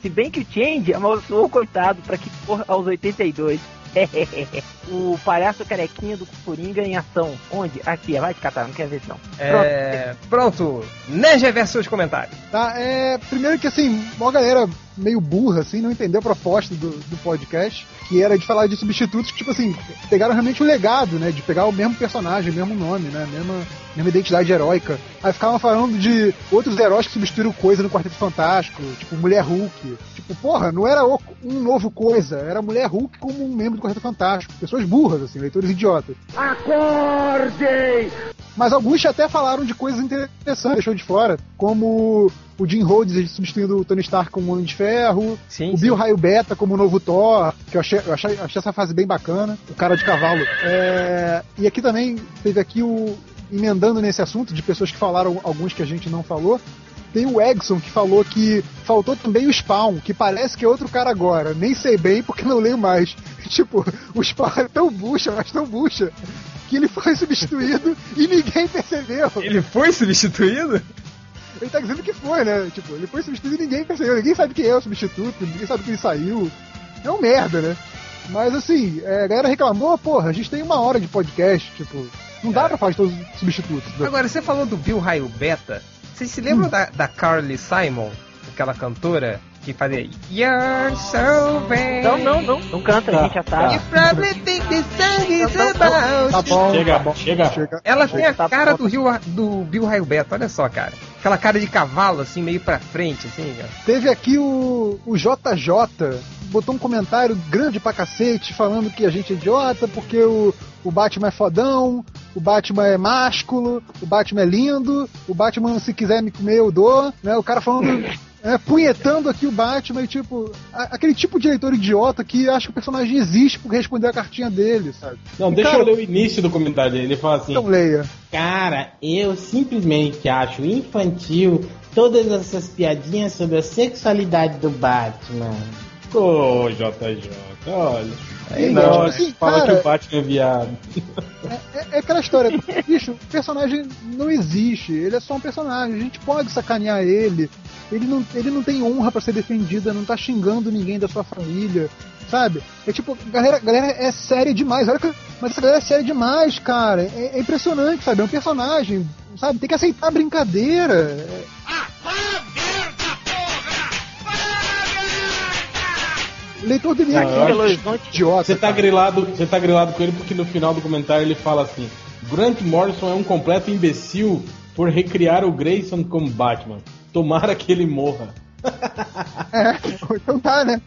Se bem que o Change amaldiçoou o coitado para que for aos 82. o palhaço carequinha do Coringa em ação. Onde? Aqui, vai te catar, não quer ver não. É, pronto, Neja versus comentários. Tá, é. Primeiro que assim, uma galera meio burra, assim, não entendeu a proposta do, do podcast, que era de falar de substitutos que, tipo assim, pegaram realmente o legado, né? De pegar o mesmo personagem, o mesmo nome, né? Mesma, mesma identidade heróica. Aí ficavam falando de outros heróis que substituíram coisa no Quarteto Fantástico, tipo Mulher Hulk. Tipo, porra, não era um novo coisa, era Mulher Hulk como um membro do Quarteto Fantástico. Pessoas burras, assim, leitores idiotas. Acordem! Mas alguns até falaram de coisas interessantes, deixou de fora, como o Jim Rhodes substituindo o Tony Stark como Homem de Ferro, Sim, o Bill Raio Beta como o novo Thor, que eu achei, eu achei, achei essa fase bem bacana, o cara de cavalo. É, e aqui também teve aqui o. emendando nesse assunto de pessoas que falaram alguns que a gente não falou. Tem o Egson que falou que faltou também o Spawn, que parece que é outro cara agora. Nem sei bem porque não leio mais. Tipo, o Spawn é tão bucha, mas tão bucha, que ele foi substituído e ninguém percebeu. Ele foi substituído? Ele tá dizendo que foi, né? Tipo, ele foi substituído e ninguém percebeu. Ninguém sabe quem é o substituto, ninguém sabe que ele saiu. É um merda, né? Mas assim, é, a galera reclamou, porra, a gente tem uma hora de podcast, tipo, não dá pra falar de todos os substitutos. né? Agora, você falou do Bill Raio Beta. Vocês se lembram da, da Carly Simon? Aquela cantora que fazia You're so bad. Não, não, não. Não canta, a gente já sabe. You probably think this song is about Tá bom, Chega, tá bom. chega. Chega. Ela tem a Tá cara bom. do, Rio, do Bill Raio Beta, olha só, cara. Aquela cara de cavalo, assim, meio pra frente, assim, ó. Teve aqui o, o JJ, botou um comentário grande pra cacete, falando que a gente é idiota, porque o, o Batman é fodão, o Batman é másculo, o Batman é lindo, o Batman, se quiser me comer, eu dou, né? O cara falando. É, punhetando aqui o Batman e tipo, a- aquele tipo de leitor idiota que acha que o personagem existe por responder a cartinha dele, sabe? Não, deixa Cara- eu ler o início do comentário dele. Ele fala assim: Então leia. Cara, eu simplesmente acho infantil todas essas piadinhas sobre a sexualidade do Batman. Ô, JJ, olha. Aí não, assim, fala cara, que o Batman é viado. É, é aquela história, bicho, o personagem não existe, ele é só um personagem, a gente pode sacanear ele, ele não, ele não tem honra pra ser defendida, não tá xingando ninguém da sua família, sabe? É tipo, galera, galera é séria demais, olha que, mas essa galera é séria demais, cara, é, é impressionante, sabe? É um personagem, sabe? Tem que aceitar a brincadeira. É- Leitor de Horizonte. idiota. Você tá cara. grilado, você tá grilado com ele porque no final do comentário ele fala assim: Grant Morrison é um completo imbecil por recriar o Grayson como Batman. Tomara que ele morra. É, então tá, né?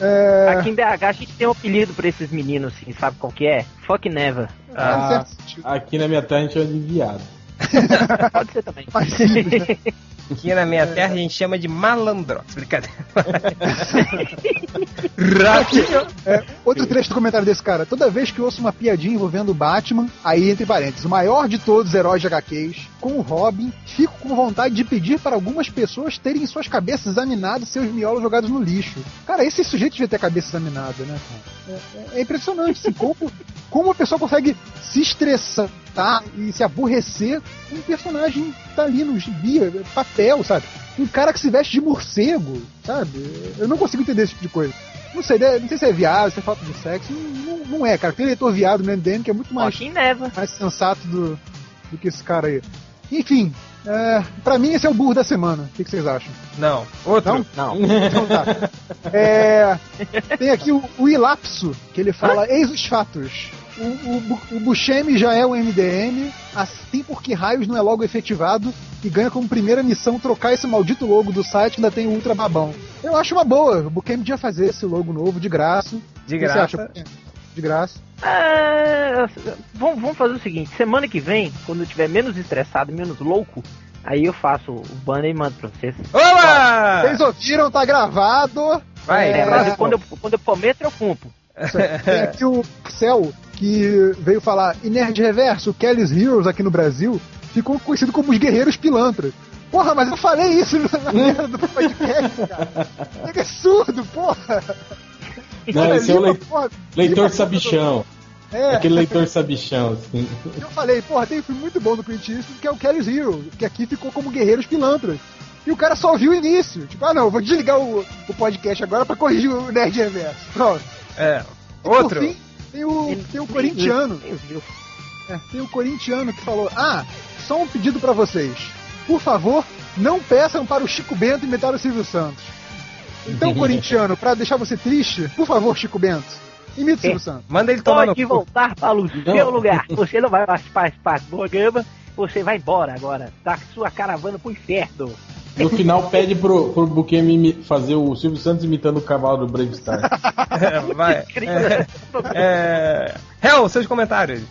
É, Aqui em BH a gente tem um apelido pra esses meninos, assim, sabe qual que é? Fuck Never. Ah, sentido. aqui na minha terra a gente chama de viado. Pode ser também. Simples, né? Aqui na minha terra a gente chama de malandrox. Brincadeira. É, outro trecho do comentário desse cara. Toda vez que eu ouço uma piadinha envolvendo o Batman, aí entre parênteses, o maior de todos os heróis de HQs, com o Robin, fico com vontade de pedir para algumas pessoas terem suas cabeças examinadas e seus miolos jogados no lixo. Cara, esse sujeito devia ter a cabeça examinada, né? cara? É, é- é impressionante, assim, como, como a pessoa consegue se estressar e se aborrecer com um personagem que tá ali no gibi, papel, sabe? Um cara que se veste de morcego, sabe? Eu não consigo entender esse tipo de coisa. Não sei, não sei se é viado, se é falta de sexo. Não, não- é, cara. Tem leitor viado no MDM que é muito mais, mais sensato do, do que esse cara aí. Enfim, é, pra mim esse é o burro da semana. O que, que vocês acham? Não, outro. Não? Não. Então tá. É, tem aqui o, o Ilapso, que ele fala: Eis os fatos. O, o, o Buscemi já é o MDM, assim porque Raios não é logo efetivado e ganha como primeira missão trocar esse maldito logo do site que ainda tem o Ultra Babão. Eu acho uma boa, o Buscemi podia fazer esse logo novo de graça. De O que você graça. De graça. É, vamos, vamos fazer o seguinte: semana que vem, quando eu tiver menos estressado, menos louco, aí eu faço o banner e mando pra vocês. Oba! Vocês ouviram, tá gravado. Vai, É, É, quando, eu, quando eu prometo, eu cumpro. Tem aqui o Marcel, que veio falar, e Nerd Reverso, Kelly's Heroes aqui no Brasil, ficou conhecido como os Guerreiros Pilantras. Porra, mas eu falei isso na merda do podcast, cara. É surdo, porra. Não, esse é o porra, leitor sabichão. É, Aquele leitor sabichão, assim. eu falei, porra, tem um filme muito bom do Clint Eastwood, que é o Kelly's Heroes, que aqui ficou como Guerreiros Pilantras. E o cara só ouviu o início. Tipo, ah não, vou desligar o, o podcast agora pra corrigir o Nerd Reverso. Pronto. É. E por Outro. fim, tem o, tem o corintiano. É, tem o corintiano que falou: Ah, só um pedido pra vocês. Por favor, não peçam para o Chico Bento imitar o Silvio Santos. Então, corintiano, pra deixar você triste, por favor, Chico Bento, imita o Silvio Santos. Manda ele tomar no Pode cu. voltar para o seu lugar. Você não vai participar do programa, você vai embora agora. Tá com sua caravana pro inferno. No final pede pro, pro Buquemi fazer o Silvio Santos imitando o cavalo do Brave Star. É, vai. É, é... Hel, seus comentários.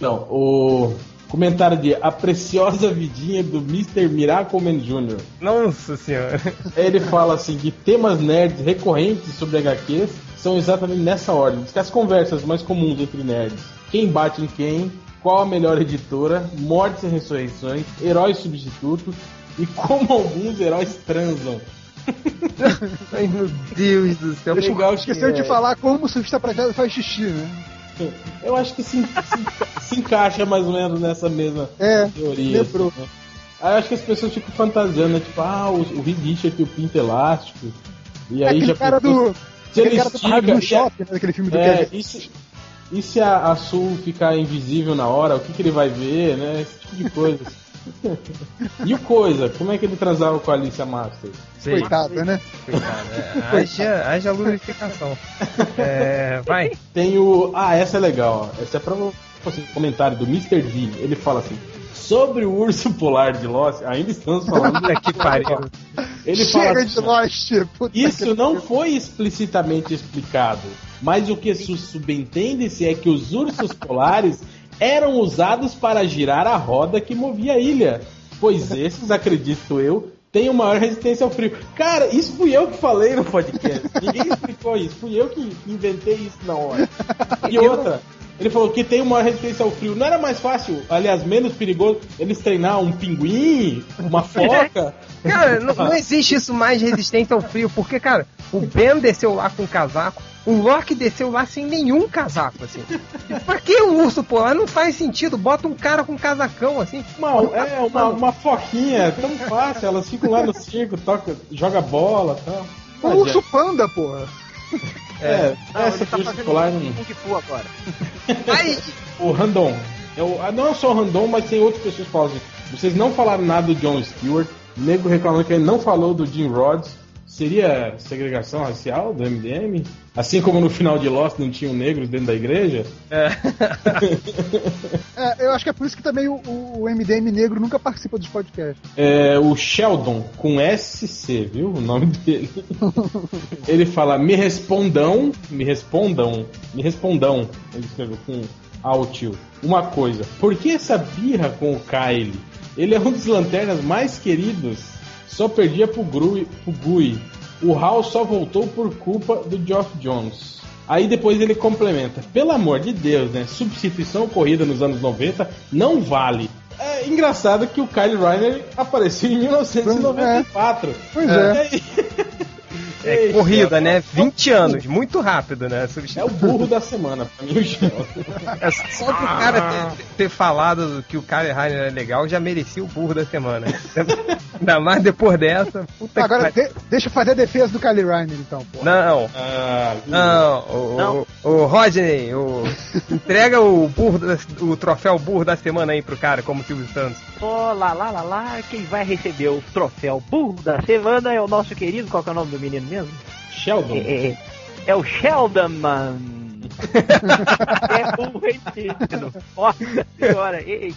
Não, o comentário de A Preciosa Vidinha do Mr. Miracleman Jr. Nossa senhora. Ele fala assim que temas nerds recorrentes sobre HQs são exatamente nessa ordem. Diz que as conversas mais comuns entre nerds. Quem bate em quem, qual a melhor editora, mortes e ressurreições, heróis substitutos e como alguns heróis transam. Ai, meu Deus do céu. Deixa legal eu esqueceu que de é. falar como o surfista prateado faz xixi, né? Eu acho que se, se- se encaixa mais ou menos nessa mesma É, teoria. lembrou. assim, né? Aí eu acho que as pessoas ficam fantasiando, né? Tipo, ah, o, o Richard tem o pinto elástico. E É aí aquele já cara pensou- do. se ele cara do estica, e a- Shopping, né? Aquele filme do É, Kevin. se, e se a, a Sul ficar invisível na hora, o que, que ele vai ver, né? Esse tipo de coisa. e o Coisa, como é que ele transava com a Alicia Master? Coitado, né? Coitado, é, haja, haja lubrificação. É, vai. Tem o. Ah, essa é legal, ó. Essa é pra você. Comentário do Mr. D. Ele fala assim. Sobre o urso polar de Lost, ainda estamos falando. Puta que pariu. Ele fala Chega assim, de Lost! Isso não foi explicitamente explicado, mas o que su- subentende-se é que os ursos polares eram usados para girar a roda que movia a ilha, pois esses, acredito eu, têm uma maior resistência ao frio. Cara, isso fui eu que falei no podcast. Ninguém explicou isso, fui eu que inventei isso na hora. E outra, ele falou que tem uma resistência ao frio. Não era mais fácil, aliás, menos perigoso, eles treinar um pinguim, uma foca? Cara, não, não existe isso mais resistente ao frio, porque, cara, o Ben desceu lá com casaco, o Loki desceu lá sem nenhum casaco, assim. Pra que um urso polar? Não faz sentido. Bota um cara com casacão, assim. Uma, é, uma, uma foquinha, tão fácil, elas ficam lá no circo, toca, joga bola e tal. É o urso panda, porra. É, Não, essa ele tá urso fazendo polar um não. Kung Fu agora. Aí, O Randon. É o- ah, não é só o Randon, mas tem outras pessoas que falam assim. Vocês não falaram nada do John Stewart. Nego reclamando que ele não falou do Jim Rhodes. Seria segregação racial do MDM? Assim como no final de Lost não tinham negros dentro da igreja? É, eu acho que é por isso que também o, o MDM negro nunca participa dos podcasts. É, o Sheldon, com SC, viu? O nome dele. Ele fala: me respondam, me respondam, me respondam. Ele escreveu com Altio. Uma coisa, por que essa birra com o Kyle? Ele é um dos lanternas mais queridos. Só perdia pro, Gru, pro Gui. O Hal só voltou por culpa do Geoff Jones. Aí depois ele complementa: pelo amor de Deus, né? Substituição ocorrida nos anos 90 não vale. É engraçado que o Kyle Reiner apareceu em 1994. Pois é. aí- é corrida, né? 20 anos, muito rápido, né? É o burro da semana, pra mim, o. É só do cara ter, ter falado que o Kyle Reiner é legal já merecia o burro da semana. Ainda mais depois dessa. Puta Agora, que de- deixa eu fazer a defesa do Kylie Reiner, então, porra. Não, Ah, não, o, Não. o, o Rodney, o, entrega o burro, da- o troféu burro da semana aí pro cara, como Silvio Santos. Ó, lá, lá, lá, lá, quem vai receber o troféu burro da semana é o nosso querido, qual que é o nome do menino mesmo? Sheldon. É, é, é o Sheldon, man. é burro ensino. Nossa senhora, ei.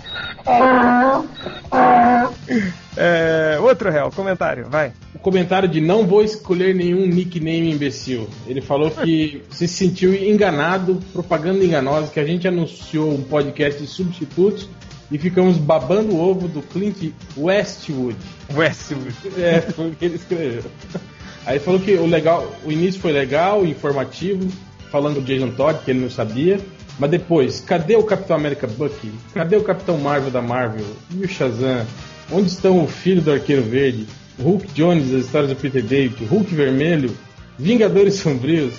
É, outro réu, comentário, vai. O comentário de não vou escolher nenhum nickname imbecil. Ele falou que se sentiu enganado, propaganda enganosa, que a gente anunciou um podcast de substitutos e ficamos babando o ovo do Clint Westwood. Westwood. É, foi o que ele escreveu. Aí ele falou que o legal, o início foi legal, informativo, falando do Jason Todd, que ele não sabia. Mas depois, cadê o Capitão América Bucky? Cadê o Capitão Marvel da Marvel? E o Shazam? Onde estão o filho do Arqueiro Verde? O Hulk Jones, as histórias do Peter David, Hulk Vermelho, Vingadores Sombrios?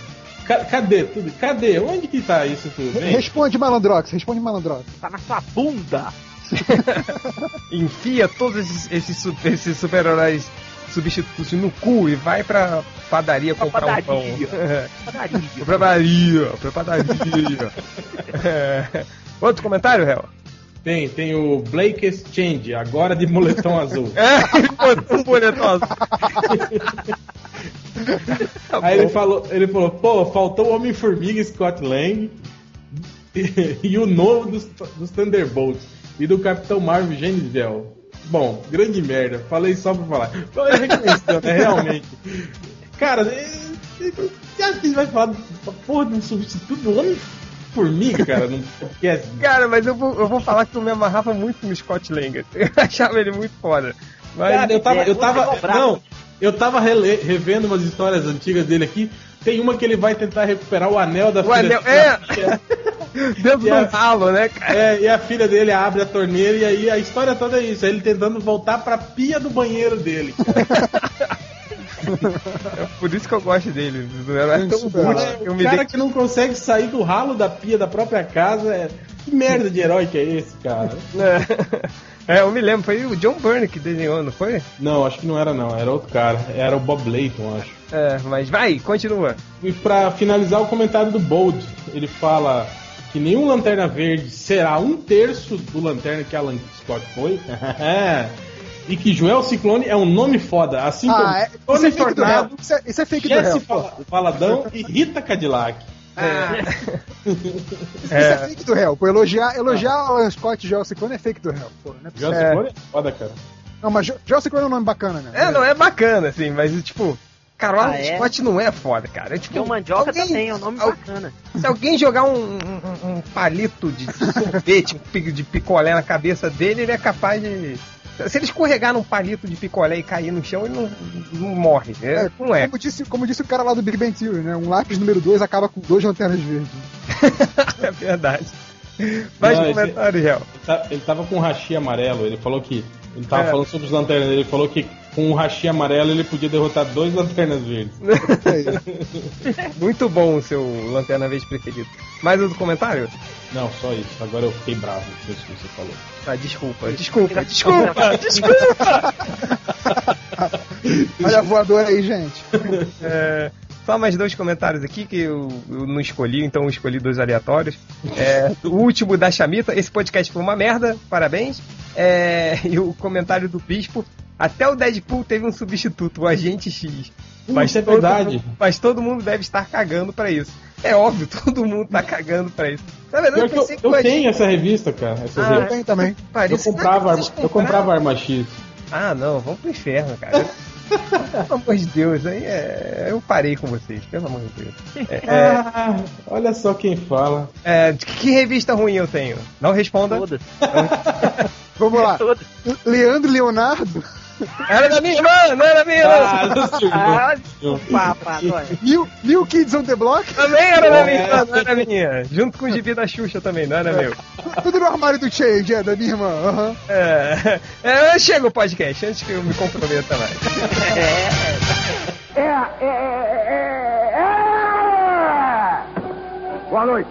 Ca- cadê tudo? Cadê? Onde que tá isso tudo? Vem. Responde, Malandrox, responde, Malandrox. Tá na sua bunda. Enfia todos esses, esses, esses super-heróis substitutos no cu e vai pra padaria Pra comprar um pão. padaria. Padaria. pra padaria, pra padaria. É. Outro comentário, réu? Tem, tem o Blake Exchange, agora de moletom azul. É, ele botou um boletom azul. Aí ele falou, ele falou, pô, faltou o Homem-Formiga Scott Lang e, e o novo dos, dos Thunderbolts e do Capitão Marvel Genisvel. Bom, grande merda. Falei só pra falar. Então, Ele reconheceu, né? Realmente. Cara, é- é- você acha que ele vai falar da porra de um substituto do Homem-Formiga, cara? Não esquece. Cara, mas eu vou, eu vou falar que eu me amarrava muito no Scott Lang. Eu achava ele muito foda. Mas, Cara, eu tava. é, Eu tava não, eu tava rele- revendo umas histórias antigas dele aqui. Tem uma que ele vai tentar recuperar o anel da O filha anel- é. dentro E a- do ralo, né, cara? É, e a filha dele abre a torneira e aí a história toda é isso. É ele tentando voltar pra pia do banheiro dele. É por isso que eu gosto dele. Tão boot É, que eu o me cara dei... que não consegue sair do ralo da pia da própria casa. É... Que merda de herói que é esse, cara? É, eu me lembro, foi o John Byrne que desenhou, não foi? Não, acho que não era não, era outro cara. Era o Bob Layton, acho. É, mas vai, continua. E pra finalizar o comentário do Bold, ele fala que nenhum Lanterna Verde será um terço do Lanterna que Alan Scott foi. e que Joel Ciclone é um nome foda, assim como Ah, é, isso Tony é fake do. Tornado, Isso é, isso é fake do Jesse. Fala- Faladão e Rita Cadillac. Isso é fake do réu. Pô, elogiar, elogiar o Alan Scott e Joel Ciclone é fake do réu. Pô, é. Joel Ciclone é foda, cara. Não, mas Jo- Joel Ciclone é um nome bacana, né? É, não é bacana, assim, mas tipo. Cara, o Ah, é? Scott não é foda, cara. É tipo. Porque o Mandioca alguém- também é um nome al- bacana. Se alguém jogar um, um- um palito de sorvete, um de picolé na cabeça dele, ele é capaz de. Se ele escorregar num palito de picolé e cair no chão, ele não, não morre. É, não é. Como disse, como disse o cara lá do Big Bang Theory, né? Um lápis número 2 acaba com dois lanternas verdes. é verdade. Mais Não, comentário, Gel. Ele, tá- ele tava com um rachi amarelo, ele falou que. Ele tava É. falando sobre os lanternas, ele falou que com um rachi amarelo ele podia derrotar dois lanternas verdes. Muito bom o seu Lanterna Verde preferido. Mais outro comentário? Não, só isso. Agora eu fiquei bravo com isso que você falou. Ah, desculpa, desculpa, desculpa, desculpa. Olha a voadora aí, gente. É, só mais dois comentários aqui que eu, eu não escolhi, então eu escolhi dois aleatórios. É, o último da Chamita, esse podcast foi uma merda, parabéns. É, e o comentário do Bispo, até o Deadpool teve um substituto, o Agente X. Mas é verdade. mundo- mas todo mundo deve estar cagando pra isso. É óbvio, todo mundo tá cagando pra isso. Na verdade, eu eu, pensei que eu tenho essa revista, cara. Essas Ah. Eu tenho também. eu, Parece- comprava, arma- eu comprava arma X. Ah, não, vamos pro inferno, cara. pelo amor de Deus, aí é... eu parei com vocês, pelo amor de Deus. É, é, Ah, olha só quem fala. é, de que revista ruim eu tenho? Não responda. Todas. Vamos lá. Todas. Leandro Leonardo, Era da minha irmã, não era minha irmã. Ah, não se Ah, desculpa, Antônio. New, New Kids on the Block, Também era da minha irmã, não era minha. Junto com o gibi da Xuxa também, não era meu. tudo no armário do Change, é, da minha irmã. aham. É, é, chega o podcast, antes que eu me comprometa mais. É, é, é, é, é. Boa noite.